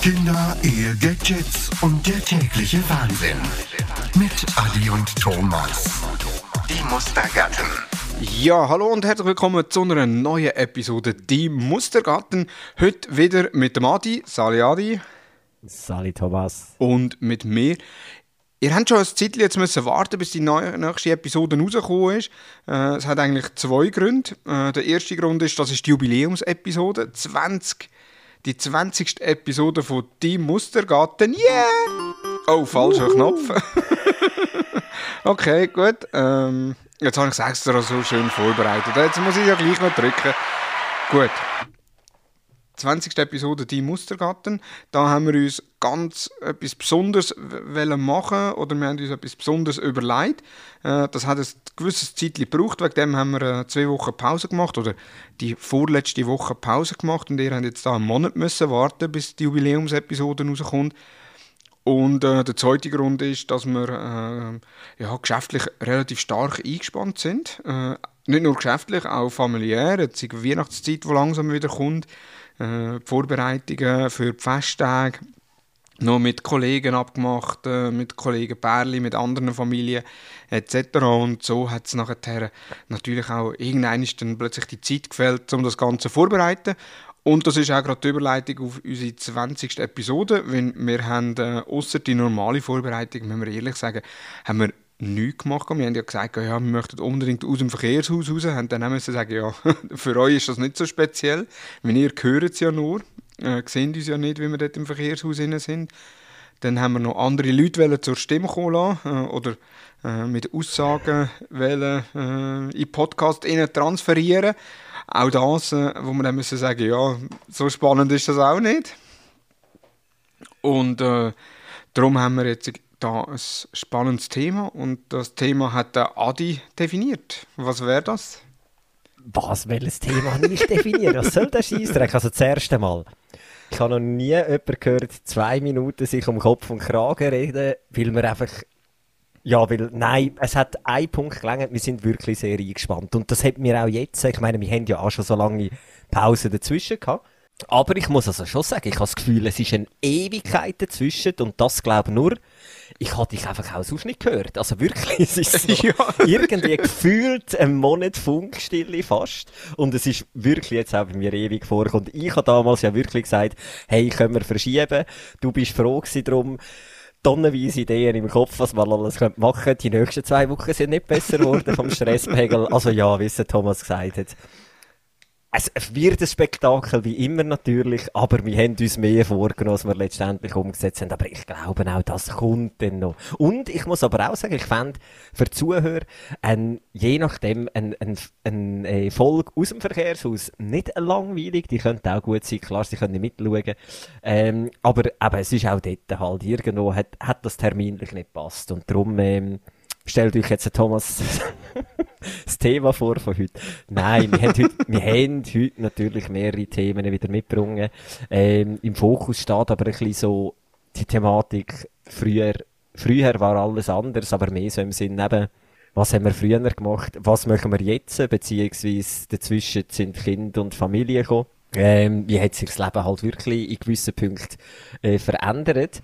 Kinder, Ehe, Gadgets und der tägliche Wahnsinn. Mit Adi und Thomas. Die Mustergatten. Ja, hallo und herzlich willkommen zu einer neuen Episode Die Mustergatten. Heute wieder mit dem Adi, Sali Adi. Sali Thomas. Und mit mir. Ihr habt schon ein Zeitchen jetzt müssen warten, bis die neue, nächste Episode rausgekommen ist. Äh, es hat eigentlich zwei Gründe. Äh, der erste Grund ist, das ist die Jubiläumsepisode 20 die 20. Episode von Die Mustergatten. Yeah! Oh, falscher Knopf. okay, gut. Ähm, jetzt habe ich es extra so schön vorbereitet. Jetzt muss ich ja gleich noch drücken. Gut. 20. Episode Die Mustergatten. Da haben wir uns ganz etwas Besonderes machen oder wir haben uns etwas Besonderes überlegt. Äh, das hat ein gewisses Zeit gebraucht, wegen dem haben wir äh, zwei Wochen Pause gemacht oder die vorletzte Woche Pause gemacht und ihr habt jetzt da einen Monat müssen warten, bis die Jubiläumsepisode rauskommt. Und äh, der zweite Grund ist, dass wir äh, ja, geschäftlich relativ stark eingespannt sind. Äh, nicht nur geschäftlich, auch familiär. Jetzt ist die Weihnachtszeit, die langsam wieder kommt die Vorbereitungen für die Festtage noch mit Kollegen abgemacht, äh, mit Kollegen Pärli, mit anderen Familien etc. Und so hat es nachher natürlich auch irgendwann dann plötzlich die Zeit gefällt, um das Ganze vorzubereiten. Und das ist auch gerade die Überleitung auf unsere 20. Episode, wenn wir haben, äh, außer die normale Vorbereitung, müssen wir ehrlich sagen, haben wir nichts gemacht. Wir haben ja gesagt, ja, wir möchten unbedingt aus dem Verkehrshaus raus. Haben dann müssen sagen, ja, für euch ist das nicht so speziell. Wenn ihr hört es ja nur, äh, sehen uns ja nicht, wie wir dort im Verkehrshaus sind. Dann haben wir noch andere Leute zur Stimme kommen lassen, äh, oder äh, mit Aussagen wollen, äh, in Podcast transferieren. Auch das, äh, wo wir dann müssen sagen, ja, so spannend ist das auch nicht. Und äh, darum haben wir jetzt da ein spannendes Thema und das Thema hat der Adi definiert. Was wäre das? Was, welches Thema habe ich definiert? Was soll der Scheissdreck? Also das erste Mal. Ich habe noch nie jemanden gehört, zwei Minuten sich um Kopf und Kragen reden, weil wir einfach ja, weil, nein, es hat einen Punkt gelangt, wir sind wirklich sehr eingespannt. Und das hat mir auch jetzt, ich meine, wir haben ja auch schon so lange Pause dazwischen gehabt. Aber ich muss also schon sagen, ich habe das Gefühl, es ist eine Ewigkeit dazwischen und das glaube nur, ich habe dich einfach auch sonst nicht gehört. Also wirklich, es ist so ja. irgendwie gefühlt ein Monat Funkstille fast. Und es ist wirklich jetzt auch bei mir ewig vorgekommen. Ich habe damals ja wirklich gesagt, hey, können wir verschieben? Du bist froh gewesen drum tonnenweise Ideen im Kopf, was man alles machen könnte. Die nächsten zwei Wochen sind nicht besser geworden vom Stresspegel. Also ja, wie es Thomas gesagt hat es wird ein Spektakel, wie immer natürlich, aber wir haben uns mehr vorgenommen, als wir letztendlich umgesetzt haben. Aber ich glaube auch, das kommt dann noch. Und ich muss aber auch sagen, ich fände für Zuhörer ein, je nachdem ein, ein, ein Folge aus dem Verkehrshaus nicht langweilig. Die könnte auch gut sein, klar, sie können mitschauen. Ähm, aber eben, es ist auch dort halt irgendwo, hat, hat das terminlich nicht passt. Und darum, ähm, stellt euch jetzt Thomas das Thema vor von heute. Nein, wir haben heute, wir haben heute natürlich mehrere Themen wieder mitgebracht. Ähm, Im Fokus steht aber ein bisschen so die Thematik früher, früher war alles anders, aber mehr so im Sinn eben, was haben wir früher gemacht, was machen wir jetzt, beziehungsweise dazwischen sind Kind und Familie gekommen. Ähm, wie hat sich das Leben halt wirklich in gewissen Punkten äh, verändert.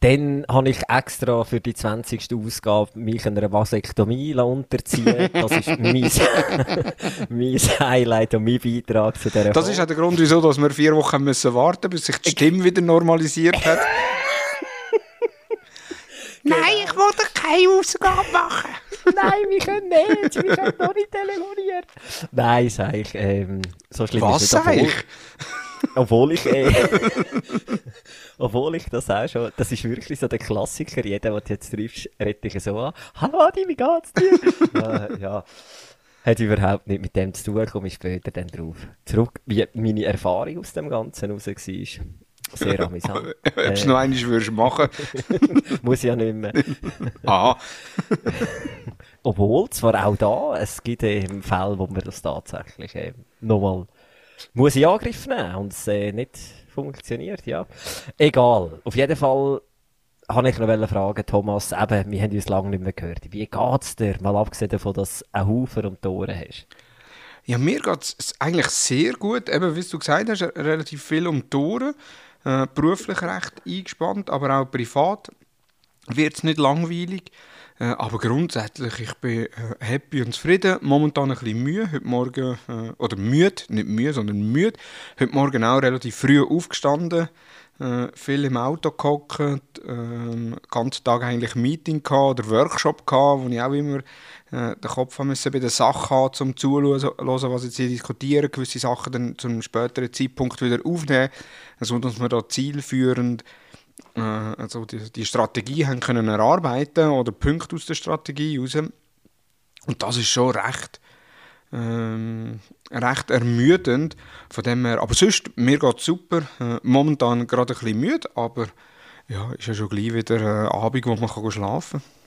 Dann habe ich extra für die 20. Ausgabe mich einer Vasektomie unterziehen. Das ist mein, mein Highlight und mein Beitrag zu dieser Das Folge. ist auch der Grund, wieso dass wir vier Wochen müssen warten bis sich die Stimme wieder normalisiert hat. Nein, ich wollte keine Ausgabe machen. Nein, wir können nicht. Wir können noch nicht telefoniert. Nein, sag ich. Ähm, so schlimm Was ist sag ich? Obwohl ich, äh, obwohl ich das auch schon, das ist wirklich so der Klassiker, jeder, der du jetzt triffst, redet dich so an. Hallo Adi, wie geht's dir? äh, ja. Hat überhaupt nicht mit dem zu tun, komme ich später dann drauf. Zurück, wie meine Erfahrung aus dem Ganzen raus war. Sehr amüsant. Ob du es äh, noch einmal würdest machen Muss ja nicht mehr. ah. Obwohl, zwar auch da, es gibt eben Fälle, wo man das tatsächlich äh, nochmal muss ich Angriff nehmen und es äh, nicht funktioniert, ja. Egal. Auf jeden Fall habe ich noch fragen, Thomas, eben, wir haben uns lange nicht mehr gehört. Wie geht's dir? Mal abgesehen davon, dass du einen Haufen die Ohren hast. Ja, mir geht es eigentlich sehr gut. Eben, wie du gesagt hast, relativ viel um Ohren. äh, beruflich recht eingespannt, aber auch privat wird es nicht langweilig. Äh, aber grundsätzlich, ich bin äh, happy und zufrieden. Momentan ein bisschen müde. Heute Morgen, äh, oder müde, nicht müde, sondern müde. Heute Morgen auch relativ früh aufgestanden. Äh, viel im Auto gehockt, äh, den ganzen Tag eigentlich Meeting gehabt oder Workshop gehabt, wo ich auch immer äh, den Kopf haben müssen bei der Sache haben, um zuzuhören, was jetzt hier diskutieren, gewisse Sachen dann zu einem späteren Zeitpunkt wieder aufnehmen, also dass wir da zielführend äh, also die, die Strategie haben können erarbeiten oder Punkte aus der Strategie raus. Und das ist schon recht ähm, recht ermüdend. Von dem her, aber sonst, mir geht es super. Äh, momentan gerade ein bisschen müde, aber ja, ist ja schon gleich wieder äh, Abend, wo man kann schlafen kann.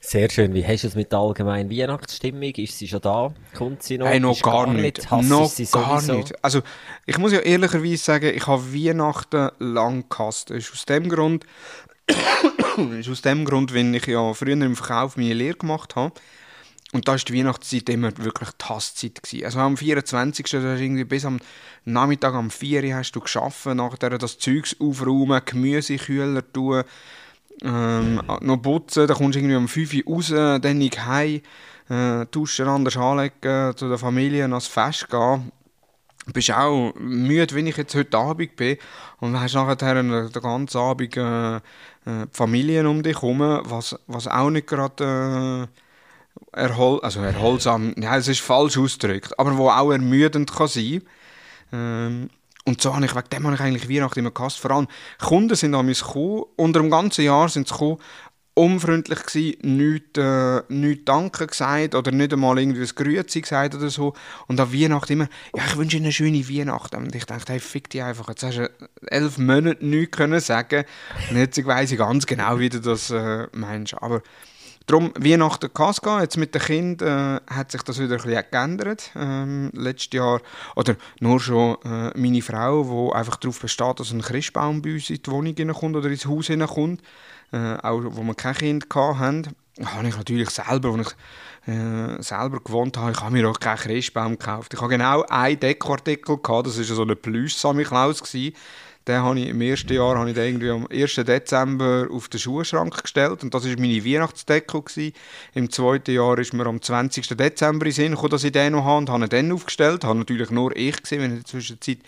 Sehr schön. Wie hast du es mit der allgemeinen Weihnachtsstimmung? Ist sie schon da? Kommt sie noch? Hey, noch gar, gar, nicht. nicht. Noch gar nicht. Also, ich muss ja ehrlicherweise sagen, ich habe Weihnachten lang gehasst. Das ist aus dem Grund, ist aus dem Grund, wenn ich ja früher im Verkauf meine Lehre gemacht habe, und da war die Weihnachtszeit immer wirklich die Hasszeit. Gewesen. Also am 24. Da hast irgendwie bis am Nachmittag um 4 Uhr hast du geschafft, nachher das Zeugs aufräumen, Gemüsekühler tun, ähm, noch putzen, dann kommst du irgendwie um 5 Uhr raus, dann ich heim, äh, duschen, anders anlegen, zu der Familie ans Fest gehen. Du bist auch müde, wenn ich jetzt heute Abend bin und hast nachher den ganzen Abend äh, äh, die Familie um dich herum, was, was auch nicht gerade... Äh, erhol also erholsam, ja, es ist falsch ausgedrückt, aber wo auch ermüdend kann sein. Ähm, und so habe ich, wegen dem habe ich eigentlich Weihnachten immer gehasst. Vor allem, Kunden sind an mich gekommen, unter dem ganzen Jahr sind sie gekommen, unfreundlich gewesen, nichts, äh, nichts Danke gesagt oder nicht einmal irgendwie ein Grüezi gesagt oder so. Und an Weihnachten immer, ja, ich wünsche Ihnen eine schöne Weihnachten. Und ich dachte, hey, fick dich einfach, jetzt hast du elf Monate nichts können sagen. Und jetzt weiss ich ganz genau, wie du das äh, meinst. Aber Darum, Weihnachten Casca, jetzt mit den Kindern äh, hat sich das wieder ein bisschen geändert. Ähm, letztes Jahr, oder nur schon äh, meine Frau, die einfach darauf besteht, dass ein Christbaum bei uns in die Wohnung hineinkommt oder ins Haus hineinkommt, äh, auch wo wir kein Kind hatten, habe ich natürlich selber, als ich äh, selber gewohnt habe, ich habe mir auch keinen Christbaum gekauft. Ich habe genau einen Dekoartikel gehabt, das war so ein Plüsch-Samichlaus den habe ich, Im ersten Jahr habe ich den irgendwie am 1. Dezember auf den Schuhschrank gestellt und das war meine Weihnachtsdeko. Im zweiten Jahr ist mir am 20. Dezember in Sinn gekommen, dass ich den noch habe und habe ihn dann aufgestellt. Habe natürlich nur ich gesehen, wenn in der Zwischenzeit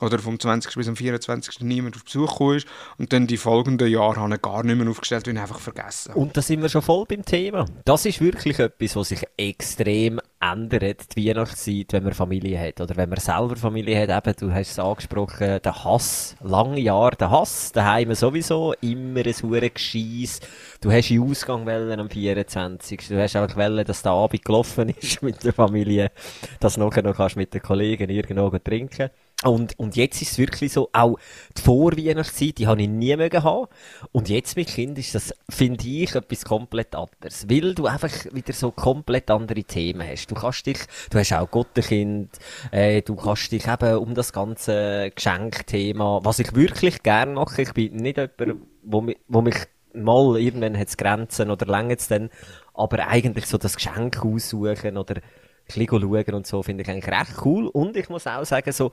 oder vom 20. bis zum 24. niemand auf Besuch gekommen. Und dann die folgenden Jahre habe ich gar nicht mehr aufgestellt, ich einfach vergessen Und da sind wir schon voll beim Thema. Das ist wirklich etwas, was sich extrem ändert, die Weihnachtszeit, wenn man Familie hat. Oder wenn man selber Familie hat. Eben, du hast es angesprochen, der Hass. Lange Jahre der Hass. Daheim sowieso. Immer ein hure Gescheiss. Du hast in Ausgang am 24. Du hast auch wollen, dass der Abend gelaufen ist mit der Familie. Dass du nachher noch kannst mit den Kollegen irgendwo trinken und, und jetzt ist es wirklich so, auch die Vorweihnachtszeit, die habe ich nie mögen haben. Und jetzt mit Kind ist das, finde ich, etwas komplett anderes. Weil du einfach wieder so komplett andere Themen hast. Du kannst dich, du hast auch Gottenkind, äh, du kannst dich eben um das ganze Geschenkthema, was ich wirklich gerne mache, ich bin nicht jemand, wo mich, wo mich mal irgendwann hat Grenzen oder länger es dann, aber eigentlich so das Geschenk aussuchen oder ein bisschen schauen und so finde ich eigentlich recht cool. Und ich muss auch sagen, so,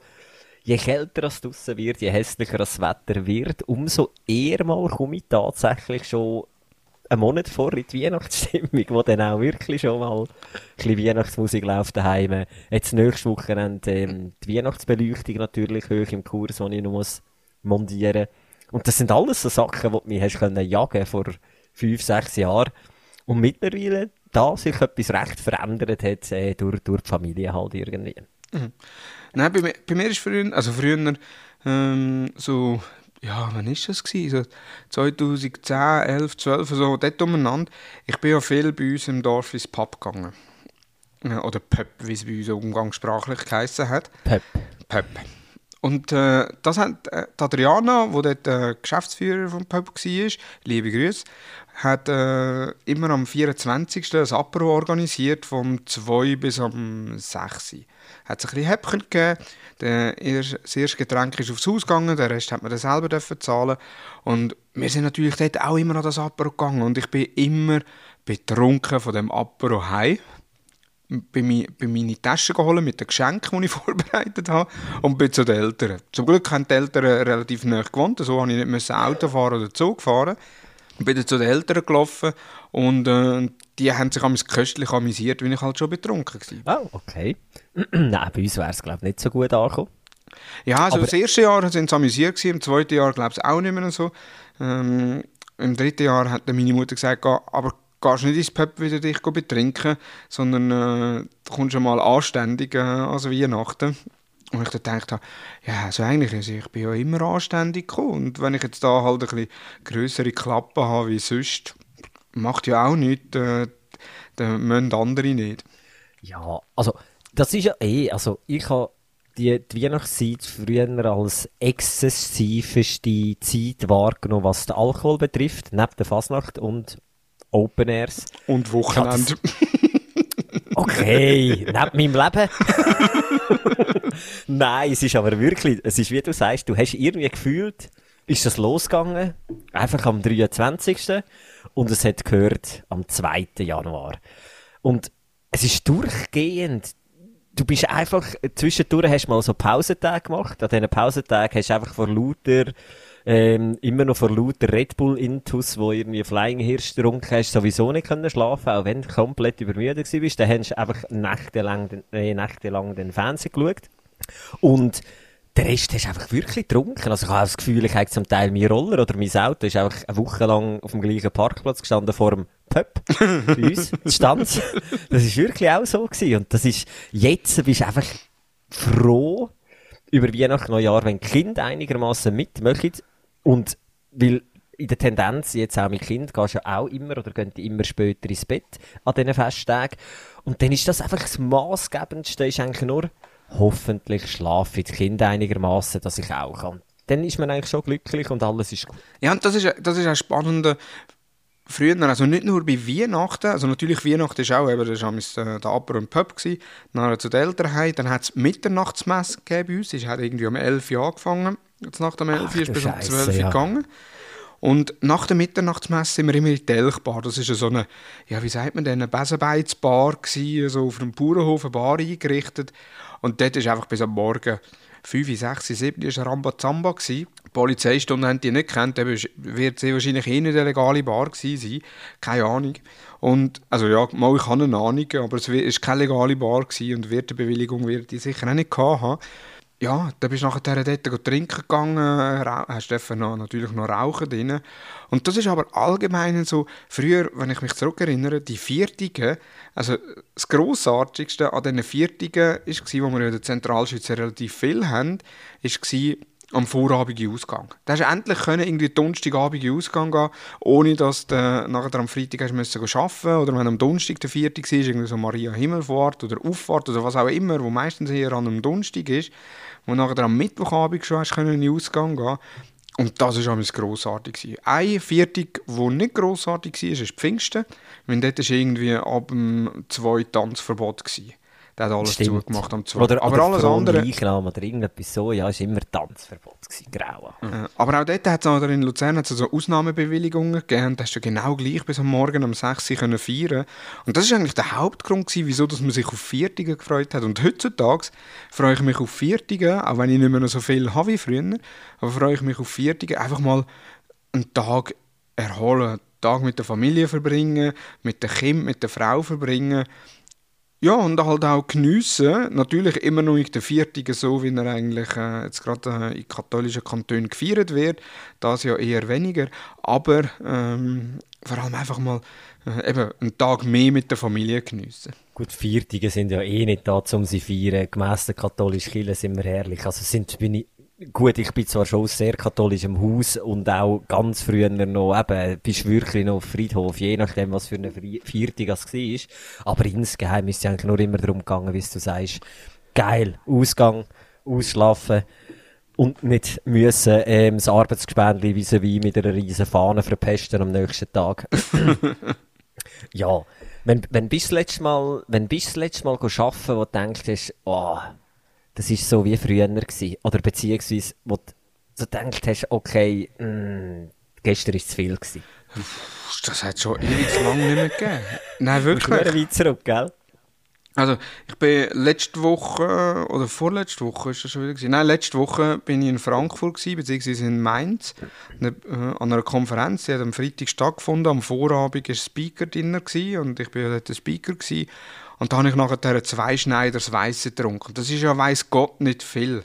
je kälter es draussen wird, je hässlicher das Wetter wird, umso eher mal komme ich tatsächlich schon einen Monat vor in die Weihnachtsstimmung, wo dann auch wirklich schon mal ein bisschen Weihnachtsmusik läuft daheim. Jetzt nächstes Wochenende ähm, die Weihnachtsbeleuchtung natürlich hoch im Kurs, den ich noch muss montieren Und das sind alles so Sachen, die mich hast können jagen vor fünf, sechs Jahren. Und mittlerweile, da sich etwas recht verändert hat, äh, durch, durch die Familie halt irgendwie. Mhm. Nein, bei, bei mir ist früher, also früher, ähm, so, ja, wann war das? Gewesen? So 2010, 11, 12, so dort umeinander. Ich bin ja viel bei uns im Dorf ins Pub gegangen. Oder Pöpp, wie es bei uns umgangssprachlich geheissen hat. Pöpp. Pöpp. Und äh, das hat äh, Adriana, die dort äh, Geschäftsführer vom Pub war, liebe Grüße, hat äh, immer am 24. ein Apero organisiert, vom 2 bis am 6 hat es ein bisschen Häppchen gegeben. Der das erste Getränk ist aufs Haus gegangen, den Rest hat man dann selber dürfen zahlen. Und wir sind natürlich dort auch immer an das Apero gegangen und ich bin immer betrunken von dem Apero heim. bei, meine Taschen geholt mit den Geschenken, die ich vorbereitet habe und bin zu den Eltern. Zum Glück haben die Eltern relativ nah gewohnt, so musste ich nicht Auto fahren oder Zug fahren. Ich bin dann zu den Eltern gelaufen und äh, die haben sich am köstlich amüsiert, wie ich halt schon betrunken war. Oh, okay. Nein, bei uns wäre es, glaube ich, nicht so gut angekommen. Ja, also Aber das erste Jahr sind sie amüsiert gewesen, im zweiten Jahr glaube ich auch nicht mehr so. Ähm, Im dritten Jahr hat meine Mutter gesagt, aber gehst nicht ins Pub wieder dich betrinken, sondern äh, du kommst schon mal anständig äh, als Weihnachten. Und ich gedacht habe, ja, also eigentlich, also ich bin ja immer anständig gekommen. Und wenn ich jetzt da halt ein bisschen grössere Klappen habe wie sonst, macht ja auch nichts, äh, dann müssen andere nicht. Ja, also das ist ja eh, also ich habe die, die Weihnachtszeit früher als exzessiveste Zeit wahrgenommen, was den Alkohol betrifft, neben der Fasnacht und Open Airs. Und Wochenende. Okay, neben meinem Leben. Nein, es ist aber wirklich, es ist wie du sagst, du hast irgendwie gefühlt, ist das losgegangen, einfach am 23. und es hat gehört am 2. Januar. Und es ist durchgehend, du bist einfach, zwischendurch hast du mal so Pausentage gemacht, an diesen Pausentagen hast du einfach vor lauter ähm, immer noch vor lauter Red Bull Intus, wo irgendwie Flying Hirsch getrunken hast, sowieso nicht können schlafen, auch wenn du komplett übermüdet warst. Dann hast du einfach nächtelang, äh, nächtelang den Fernsehen geschaut. Und der Rest hast du einfach wirklich getrunken. Also ich habe das Gefühl, ich habe zum Teil meinen Roller oder mein Auto ist einfach eine Woche lang auf dem gleichen Parkplatz gestanden vor dem Pub bei uns, stand. Das ist wirklich auch so gewesen. Und das ist, jetzt bist du einfach froh über Weihnachten, Neujahr, wenn die Kinder einigermaßen mitmachen und weil in der Tendenz, jetzt auch mit Kind, gehst du ja auch immer oder gehen immer später ins Bett an diesen Festtagen. Und dann ist das einfach das Maßgebendste, ist eigentlich nur, hoffentlich schlafe die Kinder einigermaßen, dass ich auch kann. Dann ist man eigentlich schon glücklich und alles ist gut. Ja, und das ist, das ist auch spannend. Früher, also nicht nur bei Weihnachten, also natürlich Weihnachten ist auch, eben, das war äh, der Aper und Pub, gewesen, dann zu der Elternheit, dann hat es Mitternachtsmesse gegeben bei uns, es hat irgendwie um 11 Uhr angefangen Jetzt nach dem 11 ist bis um 12 Uhr ja. gegangen. Und nach der Mitternachtsmesse sind wir immer in die Telchbar. Das ist so eine, ja, wie sagt man denn, eine Besenbeizbar so auf einem Bauernhof eine Bar eingerichtet. Und dort ist einfach bis am Morgen 5, 6, 7 ist Rambazamba gewesen. Die Polizeistunde haben die nicht kennt, wird sie wahrscheinlich eh nicht eine legale Bar sein. Keine Ahnung. Und, also ja, mal, ich habe eine Ahnung, aber es war keine legale Bar gewesen und Wirtebewilligung wird die sicher auch nicht haben ja, dann bist du nachher dort trinken gegangen, hast noch, natürlich noch Rauchen drin. Und das ist aber allgemein so, früher, wenn ich mich zurückerinnere, die Viertigen, also das Grossartigste an diesen Viertigen war, wo wir in der Zentralschweiz relativ viel haben, war am vorabigen Ausgang. Da hast du endlich können irgendwie Donnerstagabend Ausgang gehen, ohne dass du nachher am Freitag hast müssen arbeiten oder wenn am Donnerstag der vierte war, irgendwie so Maria Himmelfahrt oder Auffahrt oder was auch immer, wo meistens eher an einem Donnerstag ist, wo nachher am Mittwochabend schon hast können in den Ausgang gehen und das war grossartig. Ein Viertag, der nicht grossartig war, ist Pfingsten. Weil dort war irgendwie ab dem 2 Tanzverbot. Gewesen. Der hat alles Stimmt. zugemacht am 2. Oder, aber alles andere. Leichnam oder irgendetwas so, ja, ist immer Tanzverbot gewesen, grau. Mhm. Aber auch dort hat es in Luzern hat's so Ausnahmebewilligungen gegeben und hast du genau gleich bis am Morgen um 6 Uhr können feiern Und das war eigentlich der Hauptgrund gewesen, wieso dass man sich auf Viertige gefreut hat. Und heutzutage freue ich mich auf Viertige, auch wenn ich nicht mehr so viel habe wie früher, aber freue ich mich auf Viertige, einfach mal einen Tag erholen, einen Tag mit der Familie verbringen, mit dem Kind, mit der Frau verbringen ja, und halt auch geniessen. Natürlich immer noch nicht der Viertige, so wie er eigentlich äh, jetzt gerade äh, in katholischen Kantonen gefeiert wird. Das ja eher weniger. Aber ähm, vor allem einfach mal äh, eben einen Tag mehr mit der Familie geniessen. Gut, Viertige sind ja eh nicht da, um sie zu feiern. Gemäss der katholischen Kirche sind wir herrlich. Also sind, bin ich Gut, ich bin zwar schon aus sehr katholischem Haus und auch ganz früher noch, eben, bist wirklich noch auf Friedhof, je nachdem, was für eine Viertig das war. Aber insgeheim ist es eigentlich nur immer darum gegangen, wie du sagst, geil, Ausgang, ausschlafen und nicht müssen, ähm, das Arbeitsgespendli wie mit einer riesen Fahne verpesten am nächsten Tag. ja. Wenn, wenn bist du das letzte Mal, wenn bist du das letzte Mal arbeiten, wo du denkst, oh, das war so wie früher gewesen. Oder beziehungsweise, wo du so gedacht hast, okay, mh, mm, gestern war es zu viel gewesen. Das hat schon ewig lang nicht mehr gegeben. Nein, wirklich. Ein weit zurück, gell? Also, ich bin letzte Woche, oder vorletzte Woche ist das schon wieder gewesen. Nein, letzte Woche bin ich in Frankfurt gewesen, beziehungsweise in Mainz, ne, äh, an einer Konferenz, die hat am Freitag stattgefunden. Am Vorabend war Speaker drin gewesen, und ich bin ja dort der Speaker gewesen. Und da habe ich nachher zwei Schneiders Weisse getrunken. Das ist ja, weiss Gott, nicht viel.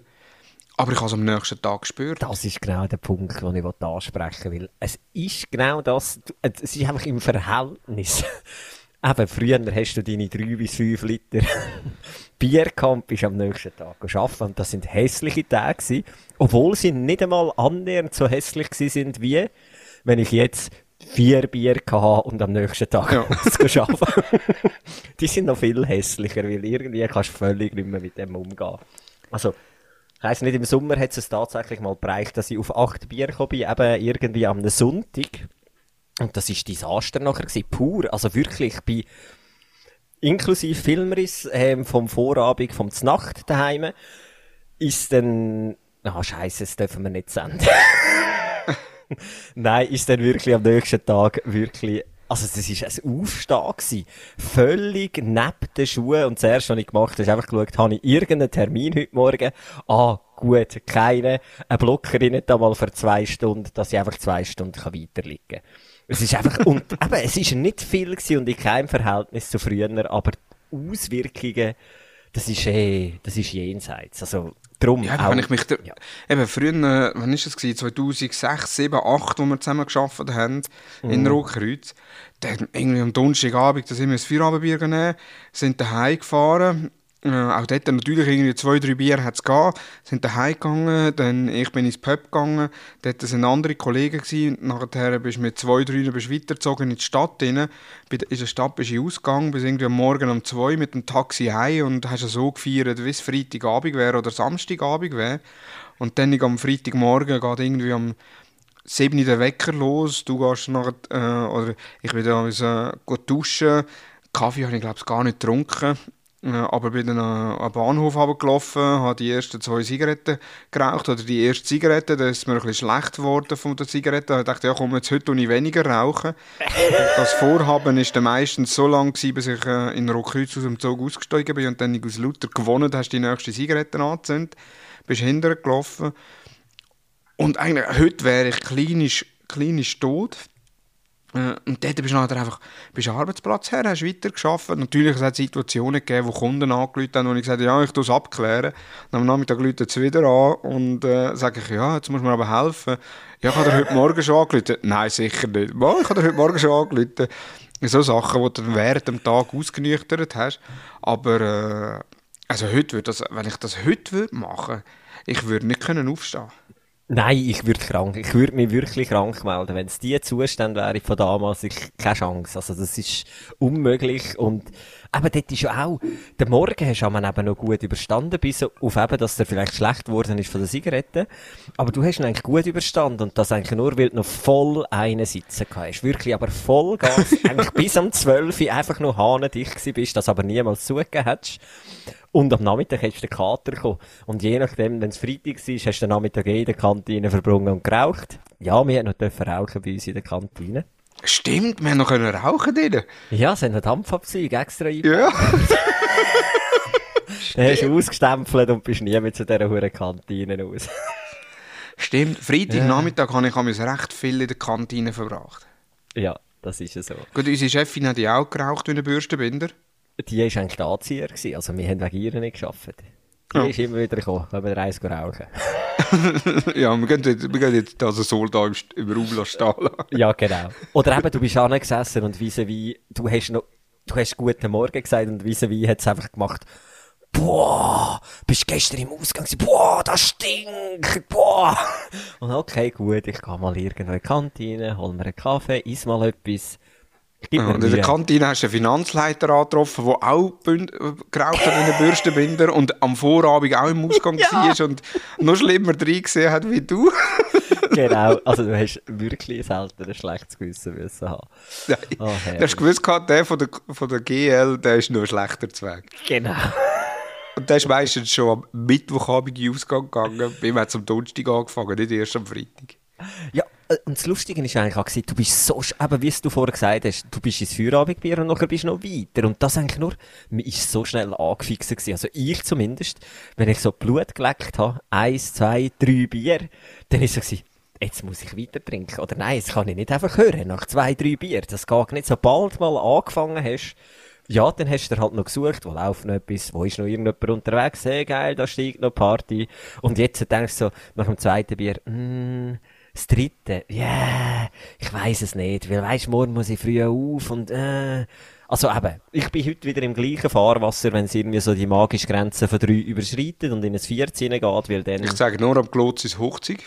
Aber ich habe es am nächsten Tag gespürt. Das ist genau der Punkt, den ich ansprechen will. Es ist genau das, es ist einfach im Verhältnis. Eben, früher hast du deine drei bis fünf Liter Bier gehabt, bist am nächsten Tag arbeiten und das sind hässliche Tage obwohl sie nicht einmal annähernd so hässlich sind wie wenn ich jetzt vier Bier hatte und am nächsten Tag ja. arbeiten Die sind noch viel hässlicher, weil irgendwie kannst du völlig nicht mehr mit dem umgehen. Also, ich weiss nicht, im Sommer hat es tatsächlich mal bereicht, dass ich auf acht Bier gekommen bin, eben irgendwie am Sonntag. Und das ist Desaster nachher gewesen, pur. Also wirklich, ich bin inklusive Filmriss ähm, vom Vorabend, vom Znacht daheim, ist dann, ah oh, scheiße, das dürfen wir nicht senden. Nein, ist dann wirklich am nächsten Tag wirklich, also das ist ein Aufstehen gewesen. Völlig neben den Schuhen. Und das erste, was ich gemacht habe, ist einfach geschaut, habe ich irgendeinen Termin heute Morgen? Ah, gut, keine. Ein Blocker nicht einmal für zwei Stunden, dass ich einfach zwei Stunden weiterliegen kann. Es ist einfach, und eben, es ist nicht viel gewesen und in keinem Verhältnis zu früher, aber die Auswirkungen, das ist eh, das ist jenseits. Also, drum ja, wenn ich mich, da, ja. eben früher, wann ist das gewesen? 2006, 2007, 2008, wo wir zusammen gearbeitet haben, mm. in mhm. Rotkreuz. Dann irgendwie am Donnerstagabend, da sind wir ein Feierabendbier genommen, sind daheim gefahren, äh, auch dort natürlich irgendwie zwei, drei Bier hat es sind daheim gegangen, dann ich bin ins Pub gegangen, dort sind andere Kollegen gewesen, nachher bist du mit zwei, drei bist weitergezogen in die Stadt rein, in der Stadt bist du ausgegangen, bist irgendwie am Morgen um zwei mit dem Taxi heim und hast so gefeiert, wie es Freitagabend wäre oder Samstagabend wäre und dann am Freitagmorgen geht irgendwie am 7 der Wecker los, du gehst nachher, äh, oder ich bin da äh, duschen, Kaffee habe ich glaube ich gar nicht getrunken aber bin dann am Bahnhof gelaufen, habe die ersten zwei Zigaretten geraucht, oder die erste Zigarette, da ist mir ein bisschen schlecht geworden von der Zigarette. Ich dachte, ja komm, jetzt heute ich weniger rauchen. das Vorhaben war dann meistens so lang, gewesen, bis ich äh, in Rockkreuz aus dem Zug ausgestiegen bin und dann aus Luther gewonnen hast die nächste Zigarette angezündet, bist hinterher gelaufen. Und eigentlich, heute wäre ich klinisch, klinisch tot. Äh, und dort bist du nachher einfach bist Arbeitsplatz her, hast weiter geschafft. Natürlich hat es Situationen gegeben, wo Kunden angerufen haben, wo ich gesagt habe, ja, ich tue es abklären. Dann am Nachmittag rufen sie wieder an und äh, sage ich, ja, jetzt muss mir aber helfen. Ja, ich habe heute Morgen schon angerufen. Nein, sicher nicht. Mal, ich habe dir heute Morgen schon angerufen. So Sachen, die du während dem Tag ausgenüchtert hast. Aber äh, also heute würde das, wenn ich das heute würde machen, ich würde nicht können aufstehen Nein, ich würde krank. Ich würde mich wirklich krank melden. Wenn es die Zustand wäre von damals, ich keine Chance. Also das ist unmöglich und eben dort ist ja auch, der Morgen hast du eben noch gut überstanden, bis auf eben, dass der vielleicht schlecht geworden ist von den Zigaretten. Aber du hast ihn eigentlich gut überstanden und das eigentlich nur, weil du noch voll einen sitzen kannst. Wirklich, aber voll Gas, eigentlich bis am 12 Uhr einfach noch hanedicht bist, das aber niemals zugegeben hättest. Und am Nachmittag hast du den Kater gekommen. Und je nachdem, wenn es Freitag war, hast du den Nachmittag in der Kantine verbrungen und geraucht. Ja, wir haben noch rauchen bei uns in der Kantine. Stimmt, wir haben noch rauchen drin. Ja, es haben einen Dampfabzug extra eingebaut. Ja. Dann hast du ausgestempelt und bist nie mehr zu dieser hohen Kantine raus. Stimmt, Freitagnachmittag ja. habe ich recht viel in der Kantine verbracht. Ja, das ist ja so. Gut, unsere Chefin hat ja auch geraucht wie ein Bürstenbinder die war eigentlich Anzieher. Gewesen. Also wir haben wegen ihr nicht gearbeitet. Die ja. ist immer wieder gekommen, wenn wir eins rauchen. ja, wir gehen jetzt, wir gehen jetzt also so da im, im Raum stehen Ja, genau. Oder eben, du bist angesessen und wie wie du hast noch, du hast guten Morgen gesagt und wie wie hat es einfach gemacht, boah, bist gestern im Ausgang gewesen, boah, das stinkt, boah. Und okay, gut, ich gehe mal irgendwo in die Kantine, hol mir einen Kaffee, iss mal etwas. Ja, in der Kantine hast du einen Finanzleiter angetroffen, der auch Bünd geraucht hat in den Bürstenbinder und am Vorabend auch im Ausgang ja. war und noch schlimmer drin gesehen hat wie du. genau, also du hast wirklich selten ein schlechtes Gewissen müssen haben. Ja, oh, du hast gewusst, der von der, von der GL, der ist nur schlechter weg. Genau. Und der ist meistens schon am Mittwochabend in Ausgang gegangen. Wir haben zum Donnerstag angefangen, nicht erst am Freitag. Ja, äh, und das Lustige ist eigentlich auch, gewesen, du bist so, eben wie du vorher gesagt hast, du bist ins Feierabendbier und nachher bist du noch weiter. Und das eigentlich nur, man ist so schnell angefixt gewesen. Also ich zumindest, wenn ich so Blut geleckt habe, eins, zwei, drei Bier, dann ist es so gewesen, jetzt muss ich weiter trinken. Oder nein, jetzt kann ich nicht einfach hören, nach zwei, drei Bier. Das geht nicht. Sobald mal angefangen hast, ja, dann hast du halt noch gesucht, wo läuft noch etwas, wo ist noch irgendjemand unterwegs, hey, geil, da steigt noch Party. Und jetzt denkst du so, nach dem zweiten Bier, mm, das dritte, ja, yeah, ich weiß es nicht, weil weisst, morgen muss ich früh auf und, äh, also eben, ich bin heute wieder im gleichen Fahrwasser, wenn es irgendwie so die magische Grenze von drei überschreitet und in ein 14 geht, weil dann, Ich sage nur, am Glotz ist Hochzeit.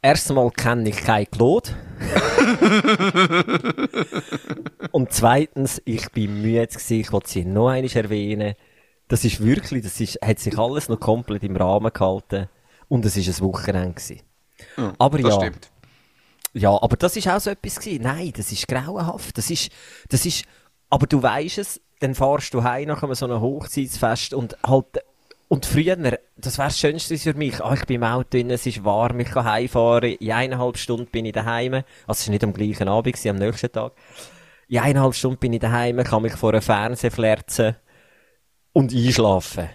erstmal kenne ich kein Claude. Und zweitens, ich bin müde gewesen, ich wollte sie noch einmal erwähnen. Das ist wirklich, das ist, hat sich alles noch komplett im Rahmen gehalten. Und es ist ein Wochenende gewesen. Ja, Aber das ja. stimmt. Ja, aber das ist auch so etwas gewesen. Nein, das ist grauenhaft. Das ist, das ist, aber du weisst es, dann fahrst du heim nach einem so einem Hochzeitsfest und halt, und früher, das wäre das Schönste für mich. Ah, ich bin im Auto drin, es ist warm, ich kann heimfahren. In eineinhalb Stunden bin ich daheim. Also, es war nicht am gleichen Abend, gewesen, am nächsten Tag. In eineinhalb Stunden bin ich daheim, kann mich vor einem Fernseher flerzen und einschlafen.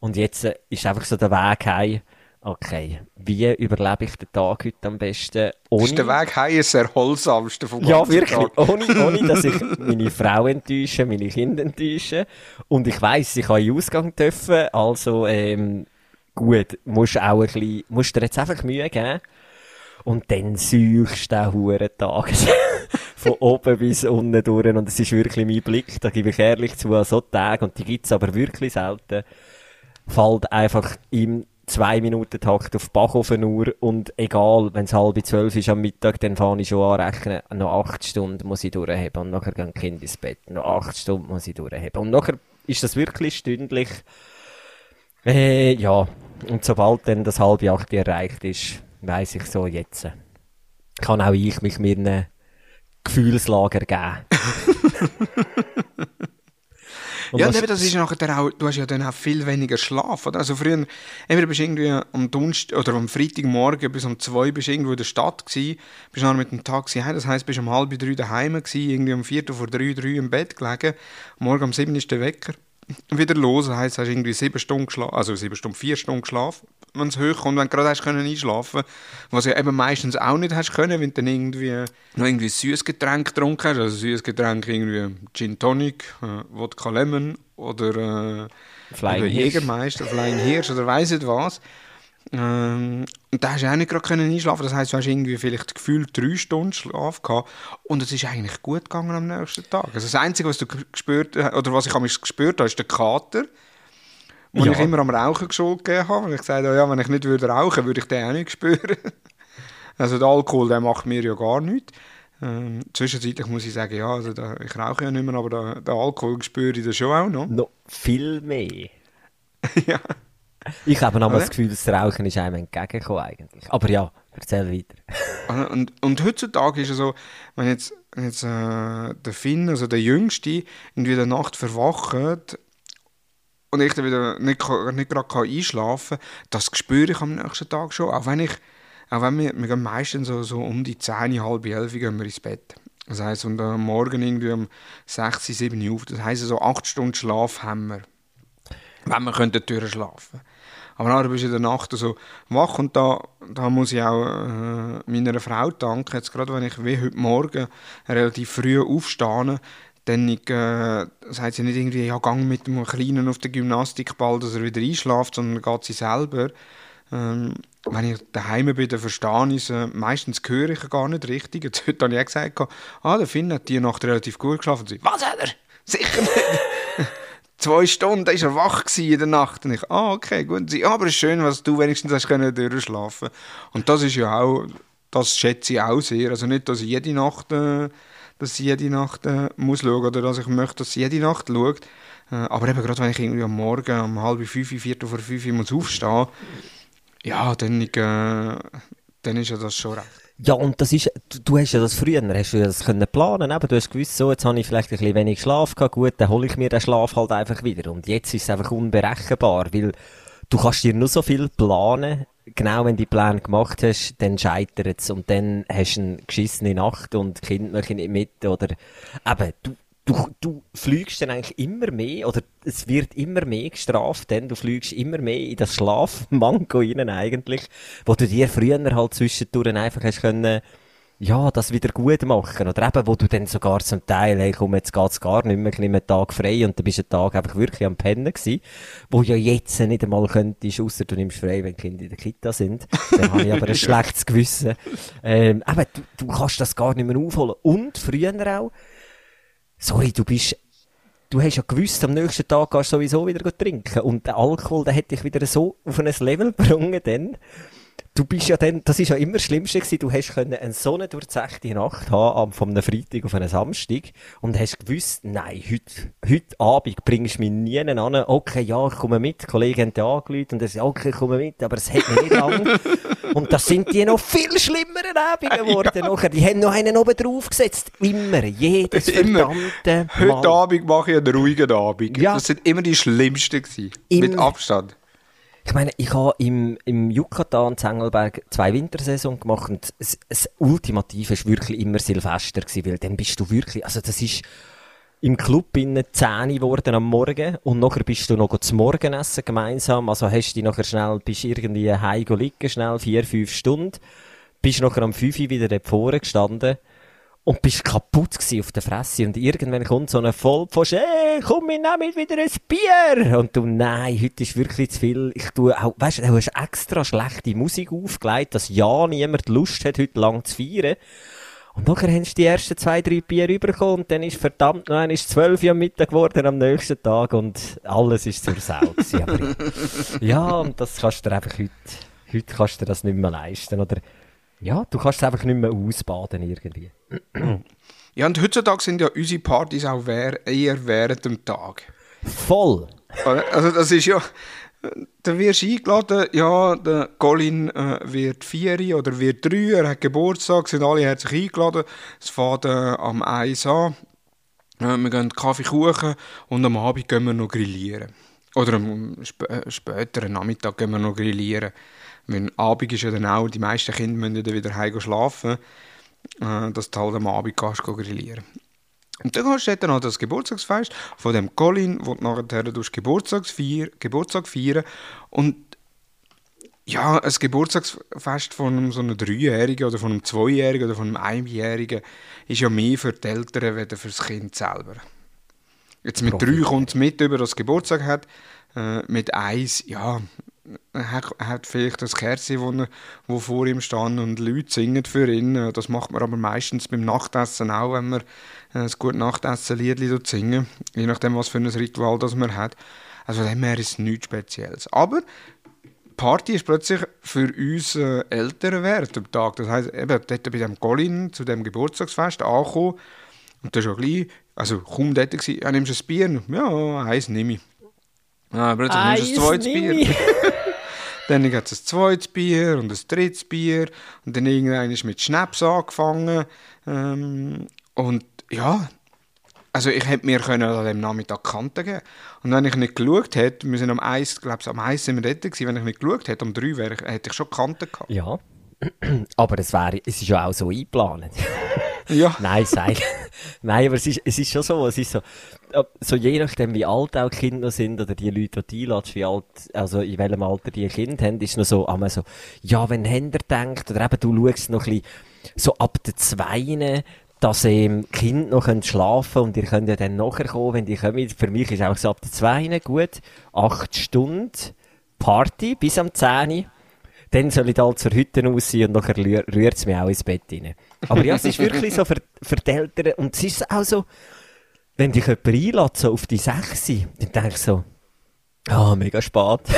Und jetzt äh, ist einfach so der Weg heim. Okay, wie überlebe ich den Tag heute am besten? Das ist der Weg heim das erholsamste vom Ja, wirklich. Tag. Ohne, ohne, dass ich meine Frau enttäusche, meine Kinder enttäusche. Und ich weiss, ich kann in den Ausgang dürfen. Also, ähm, gut, musst auch ein bisschen, musst dir jetzt einfach Mühe geben. Und dann suchst du den huren Tag. Von oben bis unten durch. Und es ist wirklich mein Blick, da gebe ich ehrlich zu, an so Tage, und die gibt's aber wirklich selten, fällt einfach im zwei Minuten Takt auf die Bachofenuhr und egal, wenn es halb zwölf ist am Mittag, dann fange ich schon an rechnen, noch acht Stunden muss ich durchheben und nachher gehen die Kinder ins Bett, noch acht Stunden muss ich durchheben. Und nachher ist das wirklich stündlich, äh, ja, und sobald dann das halbe acht erreicht ist, weiss ich so jetzt, kann auch ich mich mir eine Gefühlslager geben. Und ja, und eben, das ist nachher auch, du hast ja dann auch viel weniger Schlaf, oder? Also früher, eben, bist du irgendwie am Donnerstag, oder am Freitagmorgen bis um zwei bist irgendwo in der Stadt gewesen, bist dann mit dem Taxi heim, das heisst, bist um halb drei daheim gewesen, irgendwie um viertel vor drei, drei im Bett gelegen, morgen um sieben ist der Wecker, wieder los, das heisst, hast irgendwie sieben Stunden geschlafen, also sieben Stunden, vier Stunden geschlafen, wenn es hochkommt, wenn du gerade hast können einschlafen, was ja eben meistens auch nicht hast können, wenn du dann irgendwie noch irgendwie ein süßes Getränk getrunken hast, also süßes Getränk irgendwie Gin Tonic, äh, Wodka Lemon oder äh, Flying. Jägermeister, Flying Hirsch oder weiss nicht was. Ähm, und da hast du auch nicht gerade können einschlafen. Das heisst, du hast irgendwie vielleicht gefühlt drei Stunden Schlaf gehabt. Und es ist eigentlich gut gegangen am nächsten Tag. Also das Einzige, was du gespürt oder was ich am gespürt habe, ist der Kater. Wo Ja. ich immer am Rauchen geschuld gegeben habe. Weil ich gesagt habe, ja, wenn ich nicht würde rauchen, würde ich den auch nicht spüren. Also der Alkohol, der macht mir ja gar nichts. Ähm, zwischenzeitlich muss ich sagen, ja, also da, ich rauche ja nicht mehr, aber der Alkohol spüre ich da schon auch noch. Noch viel mehr. ja. Ich habe Oder? das Gefühl, das Rauchen ist einem entgegengekommen eigentlich. Aber ja, erzähl weiter. Und, und heutzutage ist es so, wenn jetzt, wenn jetzt äh, der Finn, also der Jüngste, irgendwie in der Nacht verwacht und ich dann wieder nicht, nicht gerade einschlafen kann, das spüre ich am nächsten Tag schon. Auch wenn ich, auch wenn wir, wir gehen meistens so, so um die 10, halb 11 gehen wir ins Bett. Das heisst, und am Morgen irgendwie um 6, 7 Uhr auf. Das heisst, so 8 Stunden Schlaf haben wir. Wenn wir könnten durchschlafen. Aber nachher bist du in der Nacht so wach und da, da muss ich auch äh, meiner Frau danken. Jetzt gerade wenn ich wie heute Morgen relativ früh aufstehe, dann äh, sagt sie nicht irgendwie, ja, gang mit dem Kleinen auf den Gymnastikball, dass er wieder einschläft, sondern geht sie selber. Ähm, wenn ich daheim bin, dann verstehe ich es. Meistens höre ich gar nicht richtig. Jetzt heute habe ich auch gesagt, ah, der Finn hat die Nacht relativ gut geschlafen. Sie, was hat er? Sicher nicht. Zwei Stunden ist er wach in der Nacht. Und ich, ah, okay, gut. Sie, aber es ist schön, was du wenigstens hast können durchschlafen. Und das ist ja auch, das schätze ich auch sehr. Also nicht, dass ich jede Nacht, äh, dass ich jede Nacht äh, muss schauen oder dass ich möchte, dass sie jede Nacht schaut. Äh, aber eben gerade, wenn ich irgendwie am Morgen um halb fünf, viertel vor fünf muss aufstehen, ja, dann, ich, äh, dann ist ja das schon recht. Ja, und das ist, du, du hast ja das früher, hast du das können planen, eben, du hast gewusst, so, jetzt habe ich vielleicht ein bisschen wenig Schlaf gehabt, gut, dann hole ich mir den Schlaf halt einfach wieder. Und jetzt ist es einfach unberechenbar, weil du kannst dir nur so viel planen, genau wenn du die Pläne gemacht hast, dann scheitert es und dann hast du eine geschissene Nacht und die Kinder nicht mit. Oder eben, du, du, du fliegst dann eigentlich immer mehr oder es wird immer mehr gestraft, denn du fliegst immer mehr in das Schlafmango rein eigentlich, wo du dir früher halt zwischendurch einfach hast können ja, das wieder gut machen. Oder eben, wo du dann sogar zum Teil, hey, komm, jetzt geht's gar nicht mehr, ich nehme einen Tag frei und dann bist du einen Tag einfach wirklich am Pennen gewesen, wo ja jetzt nicht einmal könntest, ausser du nimmst frei, wenn Kinder in der Kita sind. Dann habe ich aber ein schlechtes Gewissen. Ähm, eben, du, du kannst das gar nicht mehr aufholen. Und früher auch, sorry, du bist du hast ja gewusst, am nächsten Tag gehst du sowieso wieder trinken. Und der Alkohol, der hätte dich wieder so auf ein Level gebrungen, dann, du bist ja dann, das ist ja immer das Schlimmste gewesen, du hast können eine so eine durchzechte Nacht haben, von einem Freitag auf einen Samstag, und hast gewusst, nein, heute, heute Abend bringst du mich nie an, okay, ja, ich komme mit, die Kollegen haben angerufen, und er sagt, okay, ich komme mit, aber es hat mich nicht lange. und das sind die noch viel schlimmeren Abende geworden ja. nachher. Die haben noch einen oben draufgesetzt. Immer, jedes immer. verdammte Mal. Heute Abend mache ich einen ruhigen Abend. Ja. Das sind immer die schlimmsten gewesen. Immer. Mit Abstand. Ich meine, ich habe im, im Yucatan Zengelberg zwei Wintersaison gemacht und das, das Ultimative war wirklich immer Silvester gewesen, weil dann bist du wirklich, also das ist im Club innen 10 geworden am Morgen und nachher bist du noch zum Morgenessen gemeinsam, also hast du nachher schnell, bist irgendwie heim liegen, schnell vier, fünf Stunden, bist nachher am 5 wieder dort vorne gestanden und bist kaputt auf der Fresse. Und irgendwann kommt so ein Vollpfost, hey, komm, wir nehmen wieder ein Bier. Und du, nein, heute ist wirklich zu viel. Ich tue auch, weißt du, du hast extra schlechte Musik aufgelegt, dass ja niemand Lust hat, heute lang zu feiern. Und nachher hast du die ersten zwei, drei Bier überkommen und dann ist verdammt noch ist zwölf Uhr Mittag geworden am nächsten Tag und alles ist zur Sau gewesen. Aber, ja, und das kannst du dir einfach heute, heute kannst du dir das nicht mehr leisten, oder? Ja, du kannst es einfach nicht mehr ausbaden irgendwie. Ja, und heutzutage sind ja unsere Partys auch eher während dem Tag. Voll! Also das ist ja... Da wirst du eingeladen, ja, der Colin äh, wird vier oder wird drei, er hat Geburtstag, sind alle herzlich eingeladen. Es fährt äh, am 1 an. Äh, wir gehen Kaffee kochen und am Abend gehen wir noch grillieren. Oder am sp äh, späteren Nachmittag gehen wir noch grillieren. Wenn Abend ist ja dann auch, die meisten Kinder müssen dann wieder heim schlafen, äh, dass du halt am Abend kannst grillieren und dann hast du dann noch das Geburtstagsfest von dem Colin, wo du nachher Geburtstagsfeier, Geburtstag feiern und ja, ein Geburtstagsfest von einem so einem Dreijährigen oder von einem Zweijährigen oder von einem Einjährigen ist ja mehr für die Eltern als für das Kind selber. Jetzt mit drei kommt es mit, über das Geburtstag hat. Äh, mit eins, ja, er hat vielleicht das Kerzchen, wo, wo vor ihm stand und Leute singen für ihn. Das macht man aber meistens beim Nachtessen auch, wenn man äh, ein gutes Nachtessen-Lied singen je nachdem, was für ein Ritual das man hat. Also von dem her ist es nichts Spezielles. Aber Party ist plötzlich für uns äh, Eltern wert am Tag. Das heisst, eben dort bei dem Colin zu dem Geburtstagsfest angekommen und das war gleich, also kaum dort gewesen, ja, nimmst du ein Bier? Ja, eins nehme ich. Ah, plötzlich nimmst du ein zweites Bier. dann gibt es ein zweites Bier und ein drittes Bier. Und dann irgendwann ist mit Schnaps angefangen. Ähm, und ja, also ich hätte mir können an dem Nachmittag Kante geben Und wenn ich nicht geschaut hätte, wir sind am Eis, glaube ich, am Eis sind wir dort gewesen, wenn ich nicht geschaut hätte, um drei wäre, hätte ich schon Kante gehabt. Ja, aber es, wäre, es ist ja auch so eingeplant. Ja. Nein, sei. Nein, aber es ist, es ist schon so, es ist so, so je nachdem, wie alt auch Kinder sind oder die Leute, die du einladest, wie alt, also in welchem Alter die Kinder haben, ist noch so, einmal so, ja, wenn Händer denkt, oder eben du schaust noch ein bisschen, so ab der Zweinen, dass ähm, Kinder noch schlafen können und ihr könnt ja dann nachher kommen, wenn die kommen. Für mich ist auch so ab der Zweinen gut, acht Stunden Party bis am 10 dann soll ich halt zur Hütte raus und nachher rührt es mich auch ins Bett rein. Aber ja, es ist wirklich so für, für die Eltern, und es ist auch so, wenn dich jemand einlädt, so auf die Sechse, dann denke ich so, ah, oh, mega spät.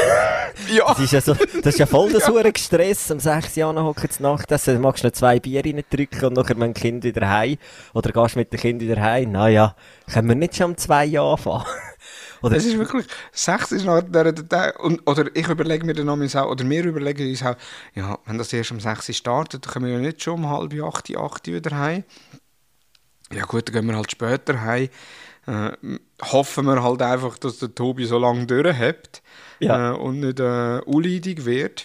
Ja. Das ist ja, so, das ist ja voll der ja. Stress. Am 6 Jahren hocken sie Nacht, dann magst du noch zwei Bier reindrücken und nachher mein Kind wieder heim. Oder gehst mit dem Kind wieder heim. Naja, können wir nicht schon um zwei Jahre anfangen? Oder? Es ist wirklich, sechs ist noch der, der, und, oder ich überlege mir dann auch, oder wir überlegen uns auch, ja, wenn das erst um sechs startet, dann können wir ja nicht schon um halb acht, acht wieder heim. Ja gut, dann gehen wir halt später heim. Äh, hoffen wir halt einfach, dass der Tobi so lange durchhält ja. äh, und nicht äh, unleidig wird.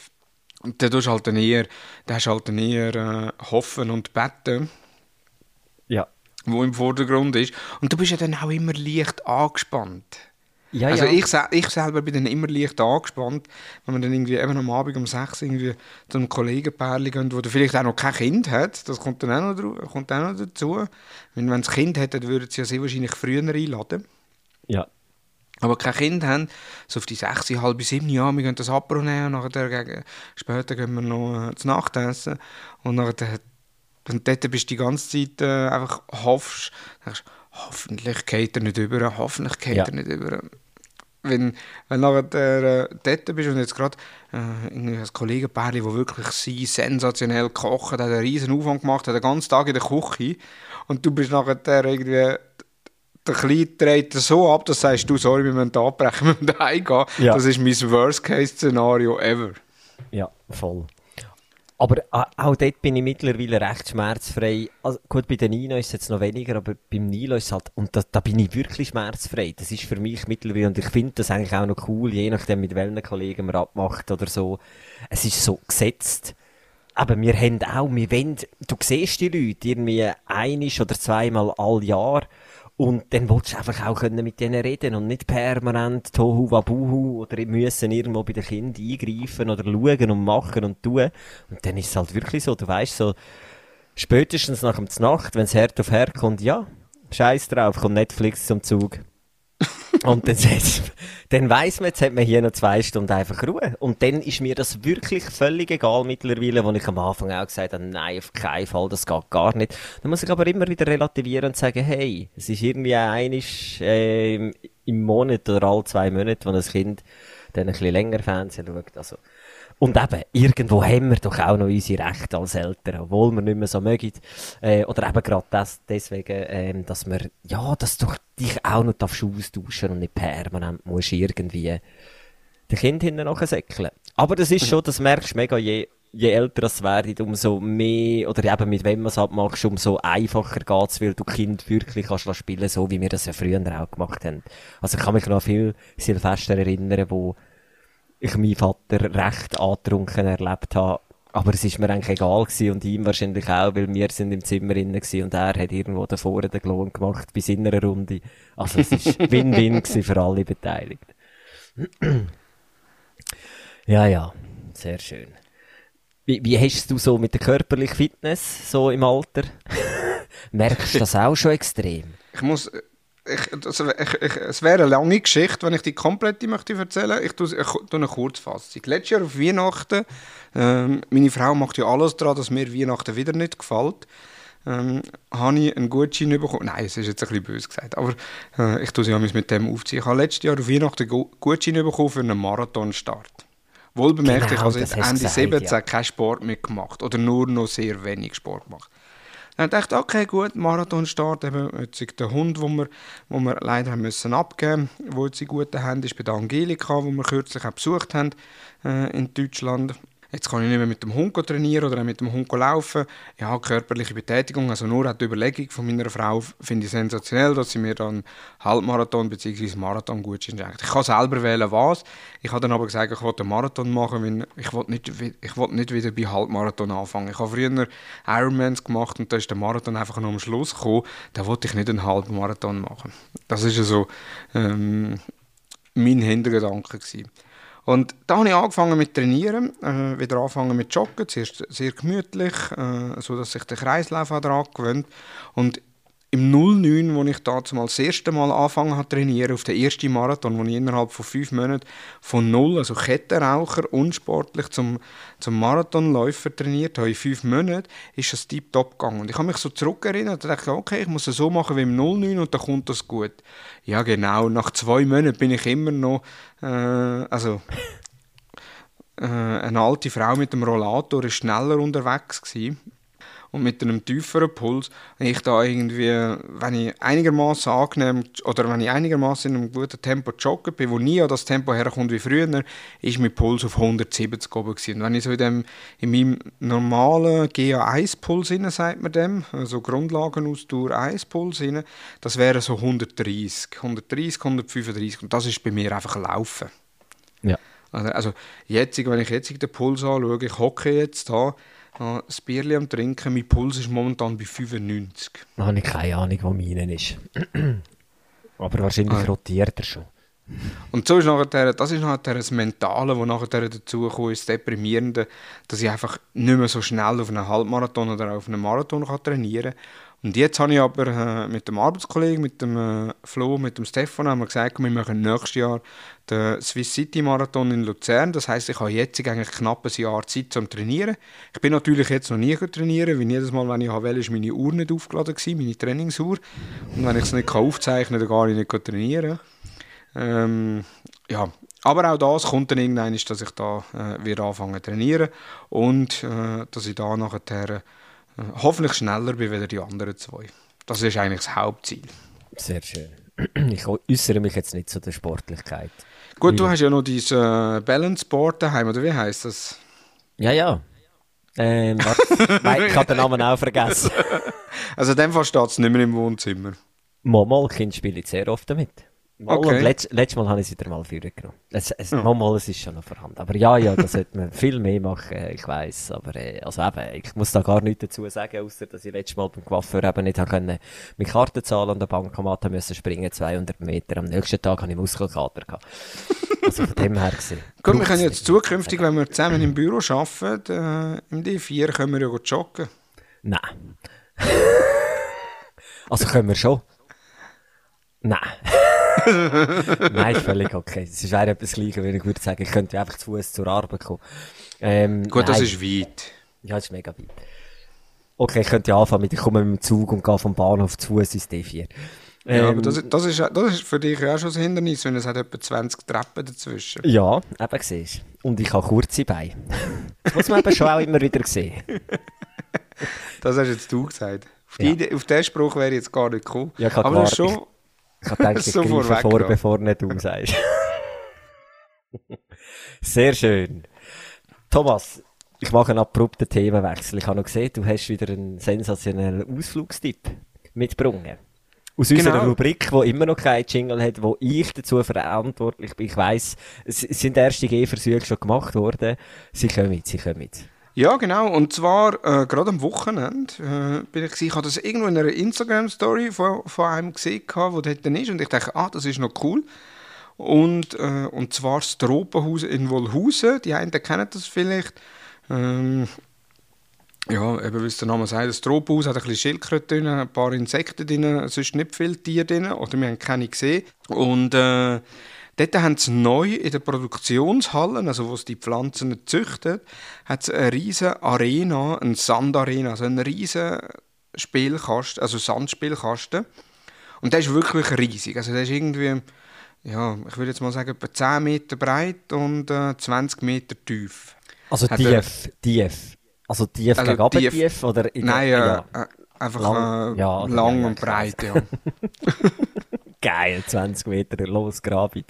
Und dann tust du halt dann eher, dann hast du halt dann eher äh, Hoffen und Betten, Ja. wo im Vordergrund ist. Und du bist ja dann auch immer leicht angespannt. Ja, also ja. Ich, ich selber bin dann immer leicht angespannt, wenn man dann irgendwie eben am Abend um 6 irgendwie zu einem Kollegenpärchen geht, wo der vielleicht auch noch kein Kind hat, das kommt dann auch noch, kommt auch noch dazu. Wenn, wenn das Kind hat, dann würden sie ja sehr wahrscheinlich früher einladen. ja. Aber kein Kind haben, so auf die 6, halb 7 Jahre, wir gehen das Apro nehmen und nachher gegen, später gehen wir noch äh, zu Nacht essen. Und nachher, und dort bist du die ganze Zeit äh, einfach hoffst, denkst, hoffentlich geht er nicht über, hoffentlich geht Ja. er nicht über. Wenn, wenn nachher der, äh, dort bist und jetzt gerade äh, ein Kollegenpärchen, das wirklich sie sensationell kochen, hat einen riesen Aufwand gemacht, hat den ganzen Tag in der Küche und du bist nachher der irgendwie der Kleine dreht so ab, dass sagst, du, sorry, wir müssen abbrechen, wir müssen heimgehen. Ja. Das ist mein Worst-Case-Szenario ever. Ja, voll. Aber a- auch dort bin ich mittlerweile recht schmerzfrei. Also, gut, bei den Nino ist es jetzt noch weniger, aber beim Nilo ist es halt, und da, da bin ich wirklich schmerzfrei. Das ist für mich mittlerweile, und ich finde das eigentlich auch noch cool, je nachdem mit welchen Kollegen man abmacht oder so. Es ist so gesetzt. Aber wir haben auch, wir wollen, du siehst die Leute irgendwie einisch oder zweimal all Jahr und dann willst du einfach auch können mit denen reden und nicht permanent Tohu Wabuhu oder müssen irgendwo bei den Kindern eingreifen oder schauen und machen und tun. Und dann ist es halt wirklich so, du weißt so, spätestens nach dem Nacht, wenn es Herd auf Herd kommt, ja, scheiß drauf, kommt Netflix zum Zug. Und dann, dann weiss man, jetzt hat man hier noch zwei Stunden einfach Ruhe. Und dann ist mir das wirklich völlig egal mittlerweile, wo ich am Anfang auch gesagt habe, nein, auf keinen Fall, das geht gar nicht. Dann muss ich aber immer wieder relativieren und sagen, hey, es ist irgendwie einisch äh, im, Monat oder alle zwei Monate, wo ein Kind dann ein bisschen länger Fernsehen schaut. Also, und eben, irgendwo haben wir doch auch noch unsere Rechte als Eltern, obwohl wir nicht mehr so mögen. Äh, oder eben gerade das, deswegen, ähm, dass wir, ja, dass du dich auch noch darfst austauschen und nicht permanent musst irgendwie den Kind hinten nachsäckeln. Aber das ist schon, das merkst du mega, je, je älter es werden, umso mehr, oder eben mit wem man es abmachst, umso einfacher geht's, weil du Kind wirklich kannst spielen, so wie wir das ja früher auch gemacht haben. Also ich kann mich noch an viel Silvester erinnern, wo ich meinen Vater recht angetrunken erlebt habe. Aber es ist mir eigentlich egal gewesen und ihm wahrscheinlich auch, weil wir sind im Zimmer innen gewesen und er hat irgendwo da vorne den Klon gemacht bei seiner Runde. Also es ist Win-Win für alle Beteiligten. ja, ja, sehr schön. Wie, wie hast du so mit der körperlichen Fitness so im Alter? Merkst du das auch schon extrem? Ich muss. Ich, das, ich, ich, es wäre eine lange Geschichte, wenn ich die komplette möchte erzählen. Ich tue, ich tue eine Kurzfassung. Letztes Jahr auf Weihnachten, ähm, meine Frau macht ja alles daran, dass mir Weihnachten wieder nicht gefällt. Ähm, habe ich einen Gutschein bekommen. Nein, es ist jetzt ein bisschen böse gesagt, aber äh, ich tue sie mit dem aufziehen. Ich habe letztes Jahr auf Weihnachten einen Gu- Gutschein bekommen für einen Marathonstart. Wohlbemerkt, Genau, ich habe seit Ende gesagt, 17 ja. keinen Sport mehr gemacht oder nur noch sehr wenig Sport gemacht. Dann dachte ich, okay, gut, Marathonstart, eben, jetzt der Hund, den wir, wo wir leider haben müssen abgeben mussten, der jetzt in guten Händen ist, bei der Angelika, wo wir kürzlich auch besucht haben äh, in Deutschland. Jetzt kann ich nicht mehr mit dem Hund trainieren oder mit dem Hund laufen. Ja, körperliche Betätigung, also nur die Überlegung von meiner Frau finde ich sensationell, dass sie mir dann Halbmarathon bzw. Marathon gut schenkt. Ich kann selber wählen, was. Ich habe dann aber gesagt, ich wollte einen Marathon machen, weil ich wollte nicht, ich wollte nicht wieder bei Halbmarathon anfangen. Ich habe früher Ironmans gemacht und da ist der Marathon einfach noch am Schluss gekommen. Da wollte ich nicht einen Halbmarathon machen. Das ist ja so ähm, mein Hintergedanke gewesen. Und da habe ich angefangen mit Trainieren, äh, wieder angefangen mit Joggen, zuerst sehr gemütlich, äh, so dass sich der Kreislauf daran gewöhnt. Und im 09, wo ich da mal das erste Mal angefangen habe trainieren, auf den ersten Marathon, wo ich innerhalb von fünf Monaten von null, also Kettenraucher, unsportlich zum, zum Marathonläufer trainiert habe, in fünf Monaten, ist das tiptop gegangen. Und ich habe mich so zurückerinnert und dachte, okay, ich muss es so machen wie im 09 und dann kommt das gut. Ja genau, nach zwei Monaten bin ich immer noch, äh, also äh, eine alte Frau mit dem Rollator ist schneller unterwegs gewesen und mit einem tieferen Puls. Wenn ich da irgendwie, wenn ich einigermaßen angenehm oder wenn ich einigermaßen in einem guten Tempo joggen bin, wo nie an das Tempo herkommt wie früher, ist mein Puls auf 170 oben gewesen. Und wenn ich so in, dem, in meinem normalen GA1-Puls rein, sagt man dem, also Grundlagenausdauer 1-Puls rein, das wäre so 130, 130, 135 und das ist bei mir einfach Laufen. Ja. Also, also jetzt, wenn ich jetzt den Puls anschaue, ich hocke jetzt da, äh, das Bierchen am Trinken, mein Puls ist momentan bei 95. Da habe ich keine Ahnung, wo meinen ist. Aber wahrscheinlich Ah. rotiert er schon. Und so ist nachher, das ist nachher das Mentale, das nachher dazu kommt, ist das Deprimierende, dass ich einfach nicht mehr so schnell auf einen Halbmarathon oder auf einen Marathon kann trainieren kann. Und jetzt habe ich aber äh, mit dem Arbeitskollegen, mit dem äh, Flo, mit dem Stefan, haben wir gesagt, wir machen nächstes Jahr den Swiss City Marathon in Luzern. Das heißt, ich habe jetzt eigentlich knapp ein Jahr Zeit zum Trainieren. Ich bin natürlich jetzt noch nie trainieren, weil jedes Mal, wenn ich will, ist meine Uhr nicht aufgeladen gewesen, meine Trainingsuhr. Und wenn ich es nicht aufzeichnen kann, dann ich nicht trainieren. Ähm, ja, aber auch das kommt dann irgendwann, dass ich da äh, wieder anfange zu trainieren und äh, dass ich da nachher hoffentlich schneller bin als die anderen zwei. Das ist eigentlich das Hauptziel. Sehr schön. Ich äußere mich jetzt nicht zu der Sportlichkeit. Gut, du hast ja noch dieses äh, Balance Board daheim, oder wie heißt das? Ja, ja. Ähm. Nein, ich habe den Namen auch vergessen. Also in dem Fall steht es nicht mehr im Wohnzimmer. Momal, Kind spiele ich sehr oft damit. Mal Okay. und letzt, letztes Mal habe ich sie wieder mal vorgenommen. Es, es, Momal, es ist schon noch vorhanden. Aber ja, ja, da sollte man viel mehr machen, ich weiss. Aber äh, also eben, ich muss da gar nichts dazu sagen, außer dass ich letztes Mal beim Coiffeur eben nicht können, mit Karten zahlen an der Bankomat müssen springen, 200 Meter. Am nächsten Tag habe ich Muskelkater gehabt. Also von dem her gesehen. Gut, wir können jetzt zukünftig, wenn wir zusammen im Büro arbeiten, äh, im D4 können wir ja gut joggen. Nein. also können wir schon. Nein. Nein, ist völlig okay. Es ist wäre etwas Gleiches, wenn ich würde sagen, ich könnte einfach zu Fuß zur Arbeit kommen. Ähm, Gut, das nein. ist weit. Ja, das ist mega weit. Okay, ich könnte ja anfangen mit, ich komme mit dem Zug und gehe vom Bahnhof zu Fuß ins D4. Ja, Ähm, aber das, das, ist, das ist für dich ja auch schon ein Hindernis, wenn es hat etwa 20 Treppen dazwischen. ja, eben siehst Und ich habe kurze Beine. Das muss man eben schon auch immer wieder sehen. Das hast jetzt du gesagt. Auf, Ja. die, auf den Spruch wäre ich jetzt gar nicht gekommen. Ja, aber das ist schon... Ich habe gedacht, ich So greife vor, vorweggenommen. bevor nicht du sagst. Sehr schön. Thomas, ich mache einen abrupten Themenwechsel. Ich habe noch gesehen, du hast wieder einen sensationellen Ausflugstipp mitgebracht. Aus unserer Genau. Rubrik, die immer noch keinen Jingle hat, wo ich dazu verantwortlich bin. Ich weiss, es es sind erste Gehversuche schon gemacht worden. Sie kommen, sie kommen. Ja, genau. Und zwar äh, gerade am Wochenende äh, bin ich, ich habe das irgendwo in einer Instagram-Story von, von einem gesehen, gehabt, wo dort dann ist. Und ich dachte, ah, das ist noch cool. Und, äh, und zwar das Tropenhaus in Wolhausen. Die einen kennen das vielleicht. Ähm, ja, eben wie es der Name sagt, das Tropenhaus hat ein bisschen Schildkröte drin, ein paar Insekten drin, sonst nicht viele Tiere drin, oder wir haben keine gesehen. Und äh, dort haben sie neu in der Produktionshalle, also wo sie die Pflanzen züchten, hat es eine riesige Arena, eine Sandarena, also eine riesige Spielkasten, also Sandspielkasten. Und der ist wirklich riesig, also der ist irgendwie, ja, ich würde jetzt mal sagen, etwa 10 Meter breit und äh, 20 Meter tief. Also Hat er- tief, tief. Also tief Also gegen tief- tief, tief oder in der- Nein, äh, ja. äh, einfach Lang- äh, ja, lang ja, ja, und breit, ja. Geil, 20 Meter losgraben.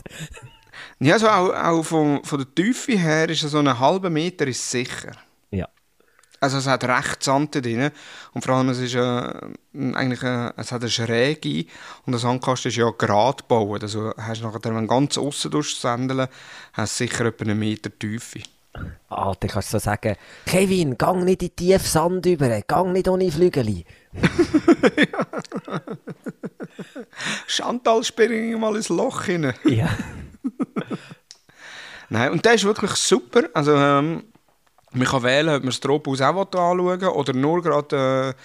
ja, also auch, auch von, von der Tiefe her ist so ein halber Meter ist sicher. Ja. Also es hat recht Sand drin und vor allem es ist äh, eigentlich äh, es hat eine Schräge und der Sandkasten ist ja gerade gebaut. Also hast du nachher, wenn du ganz aussen durchsendeln, hast du sicher etwa einen Meter Tiefe. Ah, dann kannst du so sagen, Kevin, gang nicht in die tiefe Sand über, gang nicht ohne Flügeli. Chantal, spring mal ins Loch hinein. Ja. Nein, und der ist wirklich super. Also, ähm, man kann wählen, ob man das Tropenhaus auch anschauen will oder nur gerade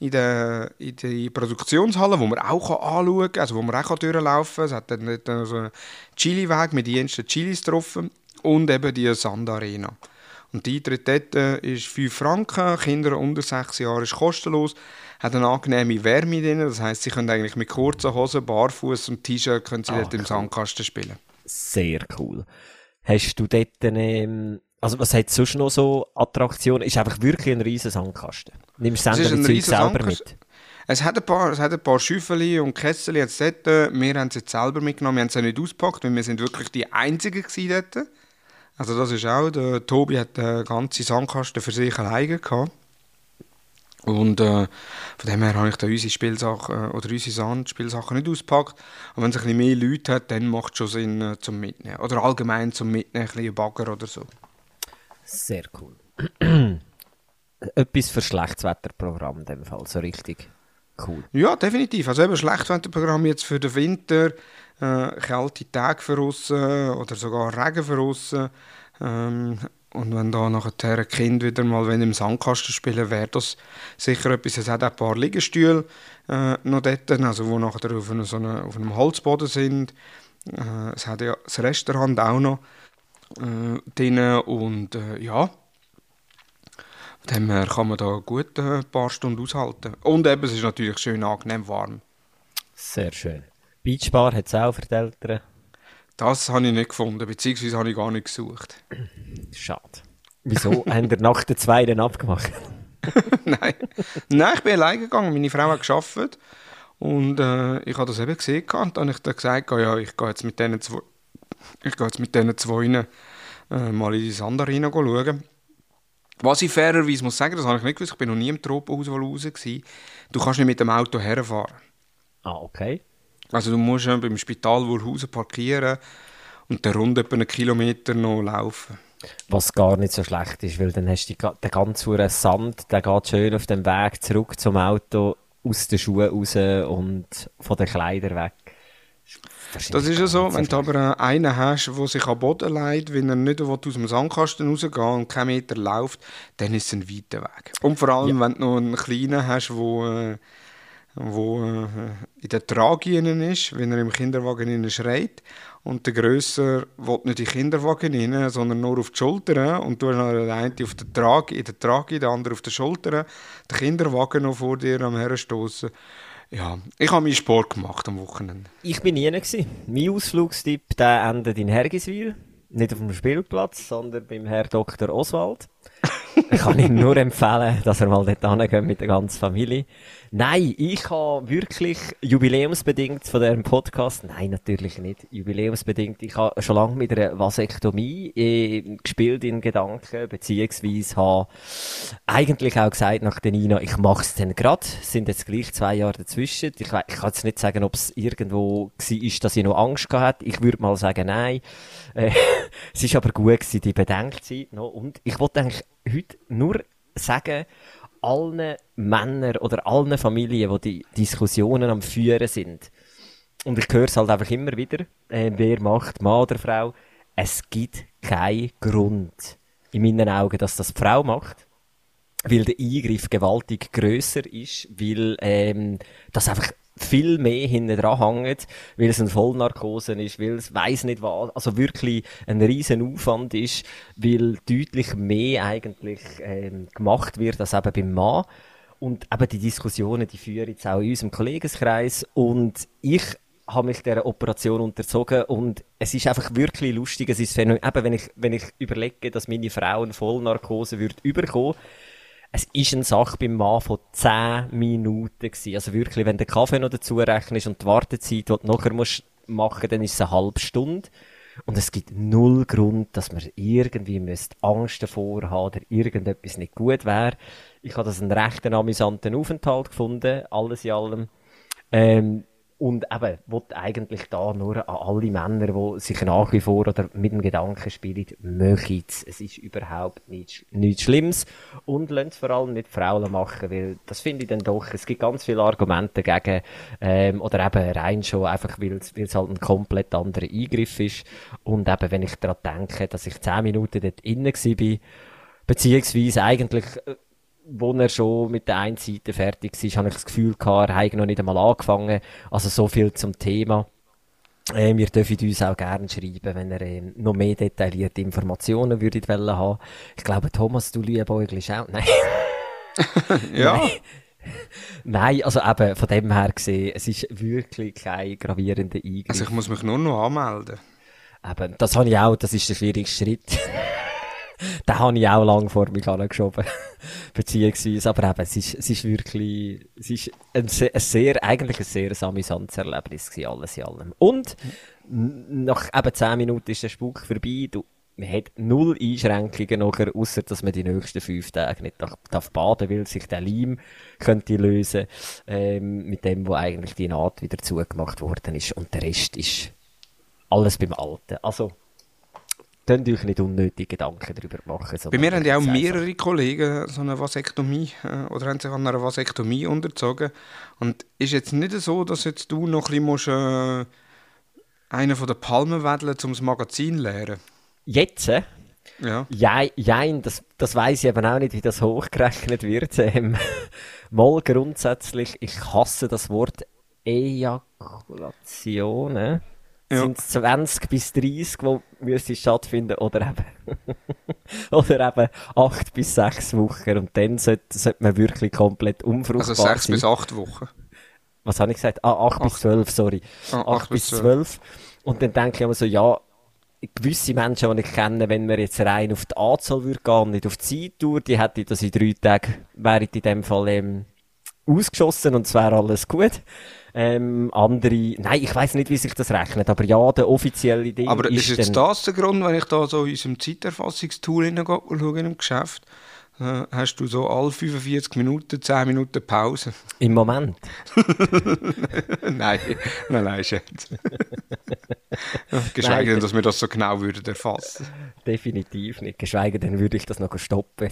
äh, in der, in der Produktionshalle, wo man auch kann anschauen kann, also wo man auch durchlaufen kann. Es hat dann so einen Chili-Weg mit den ersten Chilis getroffen und eben die Sandarena. Und die Eintritt dort äh, ist 5 Franken, Kinder unter 6 Jahren ist kostenlos, hat eine angenehme Wärme drin, das heisst, sie können eigentlich mit kurzen Hosen, Barfuß und T-Shirt können sie Ah, dort im cool. Sandkasten spielen. Sehr cool. Hast du dort, ähm, also was hat sonst noch so Attraktionen? Ist einfach wirklich ein riesen Sandkasten. Nimmst du ein Zeug selber Sandkasten. mit? Es hat ein paar, es hat ein paar Schüffeli und Kessel jetzt dort. Wir haben sie jetzt selber mitgenommen. Wir haben sie nicht ausgepackt, weil wir sind wirklich die Einzigen gewesen dort. Also das ist auch, der Tobi hat den ganzen Sandkasten für sich alleine gehabt. Und äh, von dem her habe ich da unsere Spielsachen oder unsere Sandspielsachen nicht ausgepackt. Und wenn es ein bisschen mehr Leute hat, dann macht es schon Sinn äh, zum Mitnehmen. Oder allgemein zum Mitnehmen, ein bisschen Bagger oder so. Sehr cool. Etwas für Schlechtswetterprogramm in dem Fall, so richtig cool. Ja, definitiv. Also eben Schlechtwetterprogramm jetzt für den Winter, äh, kalte Tage für aussen oder sogar Regen für aussen. Ähm, und wenn da nachher ein Kind wieder mal im Sandkasten spielen, wäre das sicher etwas. Es hat auch ein paar Liegestühle äh, noch dort, also wo nachher auf, eine, so eine, auf einem Holzboden sind. Äh, es hat ja das Restaurant auch noch äh, drin und äh, ja, her kann man da gut äh, ein paar Stunden aushalten. Und eben, es ist natürlich schön angenehm warm. Sehr schön. Beachbar hat es auch für die Eltern. Das habe ich nicht gefunden, beziehungsweise habe ich gar nicht gesucht. Schade. Wieso haben ihr nach der zweiten abgemacht? Nein. Nein, ich bin alleine gegangen. Meine Frau hat gearbeitet. Und äh, ich habe das eben gesehen und dann habe ich dann gesagt, ja, ich gehe jetzt mit diesen zwei, ich gehe jetzt mit diesen zwei äh, mal in die Sandarena schauen. Was ich fairerweise muss sagen, das habe ich nicht gewusst, ich bin noch nie im Tropenhaus raus. Du kannst nicht mit dem Auto herfahren. Ah, okay. Also du musst ja beim Spital Wurhausen parkieren und dann rund etwa einen Kilometer noch laufen. Was gar nicht so schlecht ist, weil dann hast du den ganzen Sand, der geht schön auf dem Weg zurück zum Auto, aus den Schuhen raus und von den Kleidern weg. Das ist ja so, wenn du aber einen hast, der sich am Boden leidet, wenn er nicht aus dem Sandkasten rausgeht und keinen Meter läuft, dann ist es ein weiter Weg. Und vor allem, ja. wenn du noch einen kleinen hast, der äh, wo äh, in der Trage ist, wenn er im Kinderwagen schreit. Und der Grösser will nicht in den Kinderwagen rein, sondern nur auf die Schultern. Und du hast den einen auf der Trage, in der Trage, der andere auf der Schultern. Der Kinderwagen noch vor dir am Herstoßen. Ja, ich habe meinen Sport gemacht am Wochenende. Ich bin nie. Mein Ausflugstipp endet in Hergiswil. Nicht auf dem Spielplatz, sondern beim Herr Dr. Oswald. ich kann ihm nur empfehlen, dass er mal dort hingeht mit der ganzen Familie. Nein, ich habe wirklich jubiläumsbedingt von diesem Podcast, nein, natürlich nicht jubiläumsbedingt, ich habe schon lange mit einer Vasektomie äh, gespielt in Gedanken, beziehungsweise habe eigentlich auch gesagt nach der Nina, ich mache es dann gerade, sind jetzt gleich zwei Jahre dazwischen. Ich, ich kann jetzt nicht sagen, ob es irgendwo war, dass ich noch Angst hatte. Ich würde mal sagen, nein. Äh, es ist aber gut gewesen, die Bedenkzeit noch. Und ich wollte eigentlich heute nur sagen, allen Männern oder allen Familien, die die Diskussionen am Führen sind, und ich höre es halt einfach immer wieder, äh, wer macht, Mann oder Frau, es gibt keinen Grund in meinen Augen, dass das die Frau macht, weil der Eingriff gewaltig grösser ist, weil ähm, das einfach viel mehr hinten dran hängt, weil es eine Vollnarkose ist, weil es weiss nicht was, also wirklich ein riesen Aufwand ist, weil deutlich mehr eigentlich ähm, gemacht wird als eben beim Mann. Und eben die Diskussionen, die führen jetzt auch in unserem Kollegenkreis und ich habe mich dieser Operation unterzogen und es ist einfach wirklich lustig. Es ist eben, wenn ich, wenn ich überlege, dass meine Frau eine Vollnarkose würde überkommen, es ist eine Sache beim Mann von 10 Minuten gewesen. Also wirklich, wenn der Kaffee noch dazu rechnest und die Wartezeit, die du nachher musst machen, dann ist es eine halbe Stunde. Und es gibt null Grund, dass man irgendwie müsst Angst davor haben oder irgendetwas nicht gut wäre. Ich habe das einen recht amüsanten Aufenthalt gefunden, alles in allem. Ähm, und eben, wollte eigentlich da nur an alle Männer, die sich nach wie vor oder mit dem Gedanken spielen, möchten es. ist überhaupt nichts, nichts Schlimmes. Und lasst es vor allem nicht Frauen machen, weil das finde ich dann doch, es gibt ganz viele Argumente gegen, ähm, oder eben rein schon einfach, weil es halt ein komplett anderer Eingriff ist. Und eben, wenn ich daran denke, dass ich zehn Minuten dort innen war, beziehungsweise eigentlich äh, wo er schon mit der einen Seite fertig ist, habe ich das Gefühl gehabt, er habe noch nicht einmal angefangen. Also so viel zum Thema. Äh, wir dürfen uns auch gerne schreiben, wenn ihr äh, noch mehr detaillierte Informationen würdet wollen haben. Ich glaube, Thomas, du liebäugelst auch. Nein. ja. Nein. Nein, also eben von dem her gesehen, es ist wirklich kein gravierender Eingriff. Also ich muss mich nur noch anmelden. Eben, das habe ich auch, das ist der schwierigste Schritt. den habe ich auch lange vor mich geschoben. Beziehungsweise, aber eben, es ist, es ist wirklich, es ist ein sehr, ein sehr eigentlich ein sehr amüsantes Erlebnis gewesen, alles in allem. Und, nach eben 10 Minuten ist der Spuk vorbei, du man hat null Einschränkungen nachher, außer dass man die nächsten fünf Tage nicht darf baden, weil sich der Leim könnte lösen, ähm, mit dem, wo eigentlich die Naht wieder zugemacht worden ist. Und der Rest ist alles beim Alten. Also, könnt euch nicht unnötige Gedanken darüber machen. Bei mir haben ja auch mehrere Kollegen so eine Vasektomie äh, oder haben sich an einer Vasektomie unterzogen. Und ist jetzt nicht so, dass jetzt du noch ein bisschen musst, äh, einen von den Palmen wedeln, um das Magazin zu leeren? Jetzt? Äh? Ja. Jein, jein das, das weiß ich eben auch nicht, wie das hochgerechnet wird. Ähm, mal grundsätzlich, ich hasse das Wort Ejakulation. Ja. Sind es 20 bis 30, die müsste stattfinden oder eben, oder eben 8 bis 6 Wochen und dann sollte, sollte man wirklich komplett unfruchtbar sein. Also 6 bis 8 Wochen. Was habe ich gesagt? Ah, 8, 8. bis 12, sorry. Ah, 8, 8 bis 12. 12. Und dann denke ich immer so, ja, gewisse Menschen, die ich kenne, wenn man jetzt rein auf die Anzahl würde gehen und nicht auf die Zeittour, die hätte das in drei Tagen, wäre in dem Fall ähm, ausgeschossen und es wäre alles gut. Ähm, andere, nein, ich weiß nicht, wie sich das rechnet, aber ja, der offizielle Ding Aber ist, ist jetzt das der Grund, wenn ich da so in unserem Zeiterfassungstool hineingehe in einem Geschäft, hast du so alle 45 Minuten 10 Minuten Pause? Im Moment? nein, nein, nein, Schatz. Geschweige denn, dass wir das so genau würden erfassen. Definitiv nicht. Geschweige denn, würde ich das noch stoppen.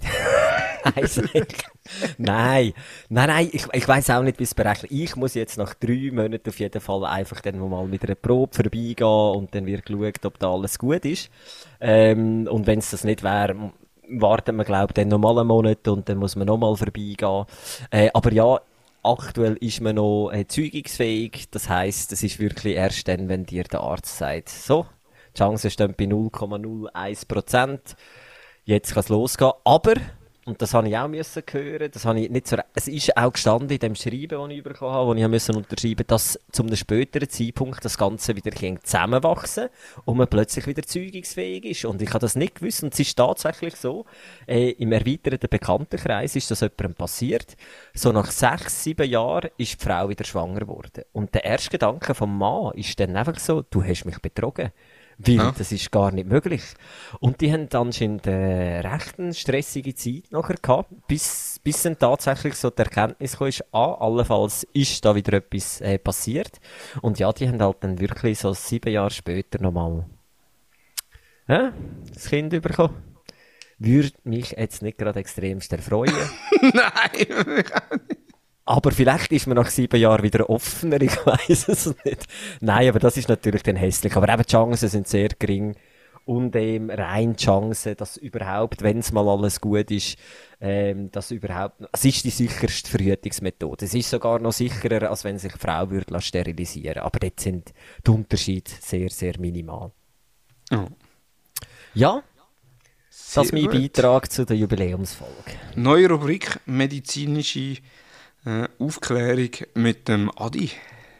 nein, nein, nein, ich, ich weiß auch nicht, wie es berechnet. Ich muss jetzt nach drei Monaten auf jeden Fall einfach dann mal mit einer Probe vorbeigehen und dann wird geschaut, ob da alles gut ist. Ähm, und wenn es das nicht wäre, warten wir, glaube ich, dann nochmal einen Monat und dann muss man nochmal vorbeigehen. Äh, aber ja, aktuell ist man noch äh, zeugungsfähig. Das heisst, es ist wirklich erst dann, wenn dir der Arzt sagt, so, die Chance steht bei 0,01%. Jetzt kann es losgehen. Aber und das habe ich auch müssen hören. Das habe ich nicht so, es ist auch gestanden in dem Schreiben, das ich bekommen habe, wo ich müssen unterschreiben, dass zu einem späteren Zeitpunkt das Ganze wieder zusammenwachsen und man plötzlich wieder zeugungsfähig ist. Und ich habe das nicht gewusst. Und es ist tatsächlich so, äh, im erweiterten Bekanntenkreis ist das jemandem passiert. So nach sechs, sieben Jahren ist die Frau wieder schwanger geworden. Und der erste Gedanke vom Mann ist dann einfach so, du hast mich betrogen. Weil ja. das ist gar nicht möglich. Und die haben anscheinend äh, recht eine stressige Zeit nachher gehabt, bis, bis dann tatsächlich so die Erkenntnis kam, ah, allenfalls ist da wieder etwas äh, passiert. Und ja, die haben halt dann wirklich so sieben Jahre später nochmal äh, das Kind bekommen. Würde mich jetzt nicht gerade extremst erfreuen. Nein, aber vielleicht ist man nach sieben Jahren wieder offener, ich weiß es nicht. Nein, aber das ist natürlich dann hässlich. Aber eben die Chancen sind sehr gering. Und eben rein die Chance, dass überhaupt, wenn es mal alles gut ist, ähm, dass überhaupt, es ist die sicherste Verhütungsmethode. Es ist sogar noch sicherer, als wenn sich eine Frau würde sterilisieren Aber dort sind die Unterschiede sehr, sehr minimal. Oh. Ja, sehr das ist mein gut. Beitrag zu der Jubiläumsfolge. Neue Rubrik medizinische äh, Aufklärung mit dem Adi.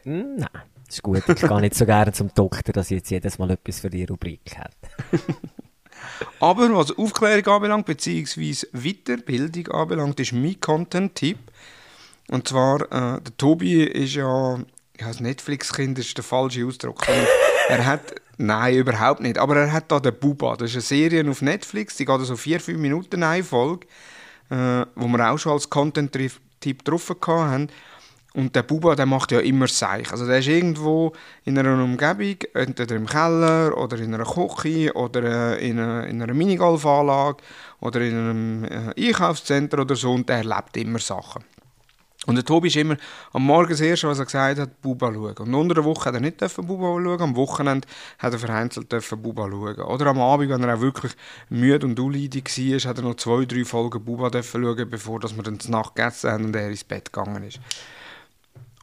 Nein, das ist gut. Ich gehe nicht so gerne zum Doktor, dass ich jetzt jedes Mal etwas für die Rubrik habe. Aber was Aufklärung anbelangt, beziehungsweise Weiterbildung anbelangt, ist mein Content-Tipp. Und zwar, äh, der Tobi ist ja, ja das Netflix-Kind ist der falsche Ausdruck. er hat, nein, überhaupt nicht, aber er hat da den Buba. Das ist eine Serie auf Netflix, die geht so vier, fünf Minuten eine Folge, äh, wo wir auch schon als Content Typ drauf haben. Und der Buba, der macht ja immer Seich. Also der ist irgendwo in einer Umgebung, entweder im Keller oder in einer Küche oder äh, in einer, in einer Minigolfanlage oder in einem äh, Einkaufszentrum oder so und der erlebt immer Sachen. Und der Tobi ist immer am Morgen das erste, was er gesagt hat, Buba schauen. Und unter der Woche hat er nicht Buba schauen, am Wochenende hat er vereinzelt Buba schauen. Oder am Abend, wenn er auch wirklich müde und unleidig war, hat er noch zwei, drei Folgen Buba schauen, bevor wir dann die Nacht gegessen haben und er ins Bett gegangen ist.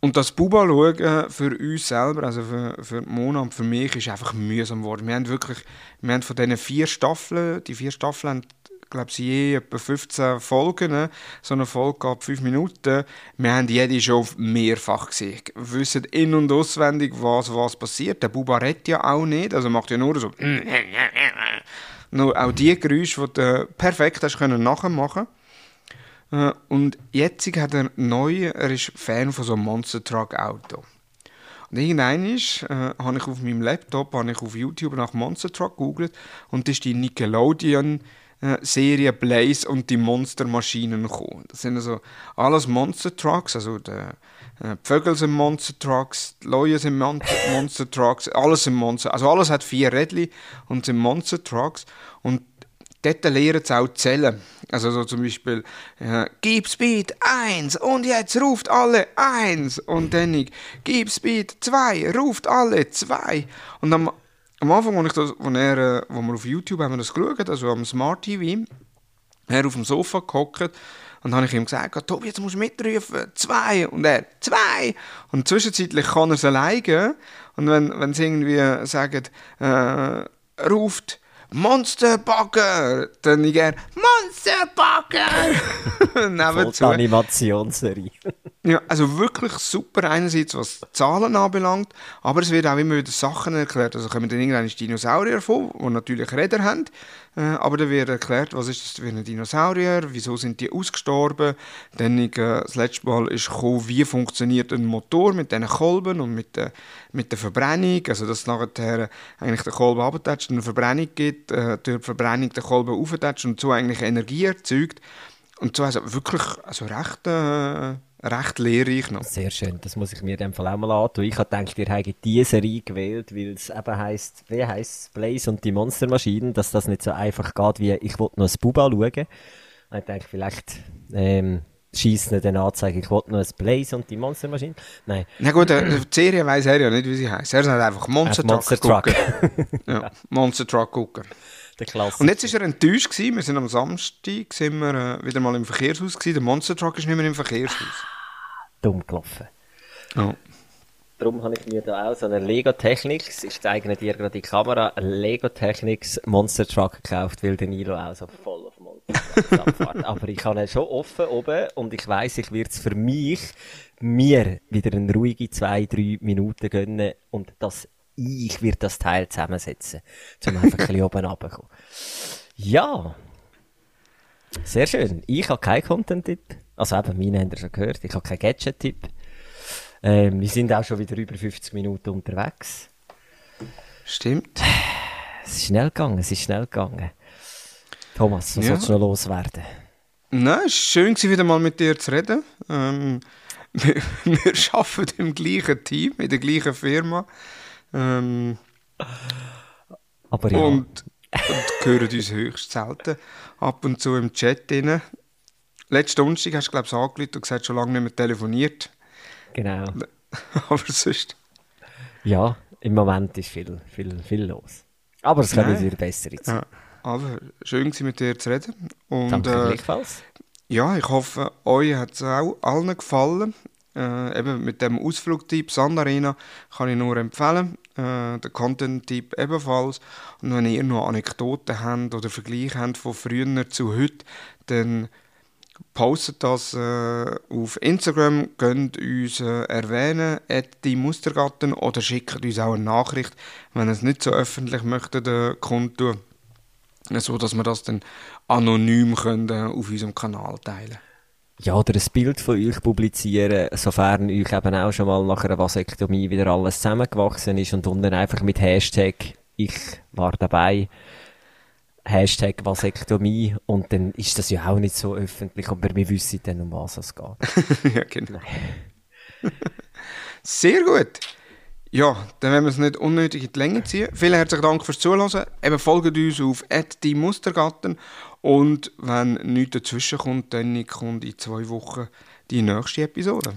Und das Buba schauen für uns selber, also für, für Mona und für mich, ist einfach mühsam geworden. Wir haben wirklich, wir haben von diesen vier Staffeln, die vier Staffeln glaube je etwa 15 Folgen. Ne? So eine Folge geht 5 Minuten. Wir haben jede schon mehrfach gesehen. Wir wissen in- und auswendig, was, was passiert. Der Buba redet ja auch nicht, also macht ja nur so. nur auch die Geräusche, die du perfekt hast können nachmachen äh, Und jetzt hat er neu, er ist Fan von so einem Monster Truck Auto. Und irgendwann äh, habe ich auf meinem Laptop habe ich auf YouTube nach Monster Truck gegoogelt und das ist die Nickelodeon Serie Blaze und die Monstermaschinen gekommen. Das sind also alles Monster Trucks, also äh, die Vögel sind Monster Trucks, die Leute sind Mon Monster Trucks, alles sind Monster, also alles hat vier Rädchen und sind Monster Trucks und dort lehren sie auch zählen. Also so zum Beispiel, äh, gib Speed 1 und jetzt ruft alle 1 und dann ich, gib Speed 2, ruft alle 2 und am, am Anfang, als ich das, als er, äh, wo wir auf YouTube haben das geschaut, also am Smart TV, er auf dem Sofa gehockt und habe ich ihm gesagt, Tobi, jetzt musst du mitrufen, zwei. Und er, zwei. Und zwischenzeitlich kann er es alleine. Und wenn, wenn sie irgendwie sagen, äh, ruft Monsterbugger, dann ich gerne Monsterbugger nebenzu. Animationsserie. Ja, also wirklich super einerseits, was Zahlen anbelangt, aber es wird auch immer wieder Sachen erklärt. Also kommen dann irgendwann Dinosaurier vor, die natürlich Räder haben, äh, aber dann wird erklärt, was ist das für ein Dinosaurier, wieso sind die ausgestorben. Dann äh, das letzte Mal ist gekommen, wie funktioniert ein Motor mit diesen Kolben und mit der, mit der Verbrennung, also dass nachher eigentlich der Kolben abtatscht und eine Verbrennung gibt, äh, durch die Verbrennung der Kolben auftatscht und so eigentlich Energie erzeugt. Und so also wirklich also recht... Äh, recht lehrreich noch. Sehr schön, das muss ich mir in dem Fall auch mal antun. Ich habe gedacht, ihr habt diese Serie gewählt, weil es eben heisst, wie heisst es, Blaze und die Monstermaschinen, dass das nicht so einfach geht, wie ich wollte noch ein Buba schauen. Und ich denke, vielleicht ähm, schießt nicht den Anzeige, ich wollte noch ein Blaze und die Monstermaschinen. Nein. Na gut, äh, die Serie weiss er ja nicht, wie sie heisst. Er sagt einfach Monster, Monster Truck. ja, Monster Truck gucken. Und jetzt war er enttäuscht. Gewesen. Wir sind am Samstag sind wir, äh, wieder mal im Verkehrshaus. Gewesen. Der Monster Truck ist nicht mehr im Verkehrshaus. Dumm gelaufen. Ja. Darum habe ich mir da auch so eine Lego Technics, ich zeige dir gerade die Kamera, eine Lego Technics Monster Truck gekauft, weil der Nilo auch so voll auf Monster Truck abfährt. Aber ich habe ihn schon offen oben und ich weiß, ich werde es für mich, mir wieder eine ruhige zwei, drei Minuten gönnen und das ich wird das Teil zusammensetzen, um einfach ein bisschen oben runterzukommen. Ja. Sehr schön. Ich habe keinen Content-Tipp. Also eben, meine habt ihr schon gehört. Ich habe keinen Gadget-Tipp. Ähm, wir sind auch schon wieder über 50 Minuten unterwegs. Stimmt. Es ist schnell gegangen, es ist schnell gegangen. Thomas, was Ja. sollst du noch loswerden? Nein, es war schön, wieder mal mit dir zu reden. Ähm, wir, wir arbeiten im gleichen Team, in der gleichen Firma. Ähm, Aber ja, und, und hören uns höchst selten ab und zu im Chat rein. Letzten Donnerstag hast du, glaube ich, angerufen und gesagt, schon lange nicht mehr telefoniert. genau. Aber sonst... Ja, im Moment ist viel, viel, viel los. Aber es Nein. wieder bessere Zeit. Ja, also, schön gewesen, mit dir zu reden. Und, Danke äh, gleichfalls. Ja, ich hoffe, euch hat es auch allen gefallen. Äh, eben mit dem Ausflugtyp Sandarena kann ich nur empfehlen. Äh, der Content-Typ ebenfalls. Und wenn ihr noch Anekdoten habt oder Vergleiche habt von früher zu heute, dann postet das äh, auf Instagram, könnt uns äh, erwähnen, die Mustergatten oder schickt uns auch eine Nachricht, wenn ihr es nicht so öffentlich möchtet, äh, kundtun, so dass wir das dann anonym können, äh, auf unserem Kanal teilen. Ja, oder ein Bild von euch publizieren, sofern euch eben auch schon mal nach einer Vasektomie wieder alles zusammengewachsen ist und unten einfach mit Hashtag ich war dabei, Hashtag Vasektomie und dann ist das ja auch nicht so öffentlich, aber wir wissen dann, um was es geht. ja, genau. Sehr gut. Ja, dann werden wir es nicht unnötig in die Länge ziehen. Vielen herzlichen Dank fürs Zuhören. Eben folgt uns auf Mustergatten und wenn nichts dazwischen kommt, dann kommt in zwei Wochen die nächste Episode.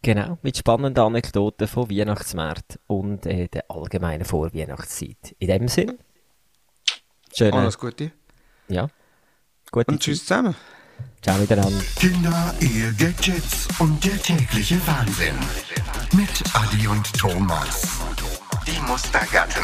Genau, mit spannenden Anekdoten von Weihnachtsmärkten und äh, der allgemeinen Vorweihnachtszeit. In dem Sinn, schöne, Alles Gute ja, gute und tschüss zusammen. Ciao miteinander. Kinder, Ehe, Gadgets und der tägliche Wahnsinn. Mit Adi und Thomas. Die Mustergatten.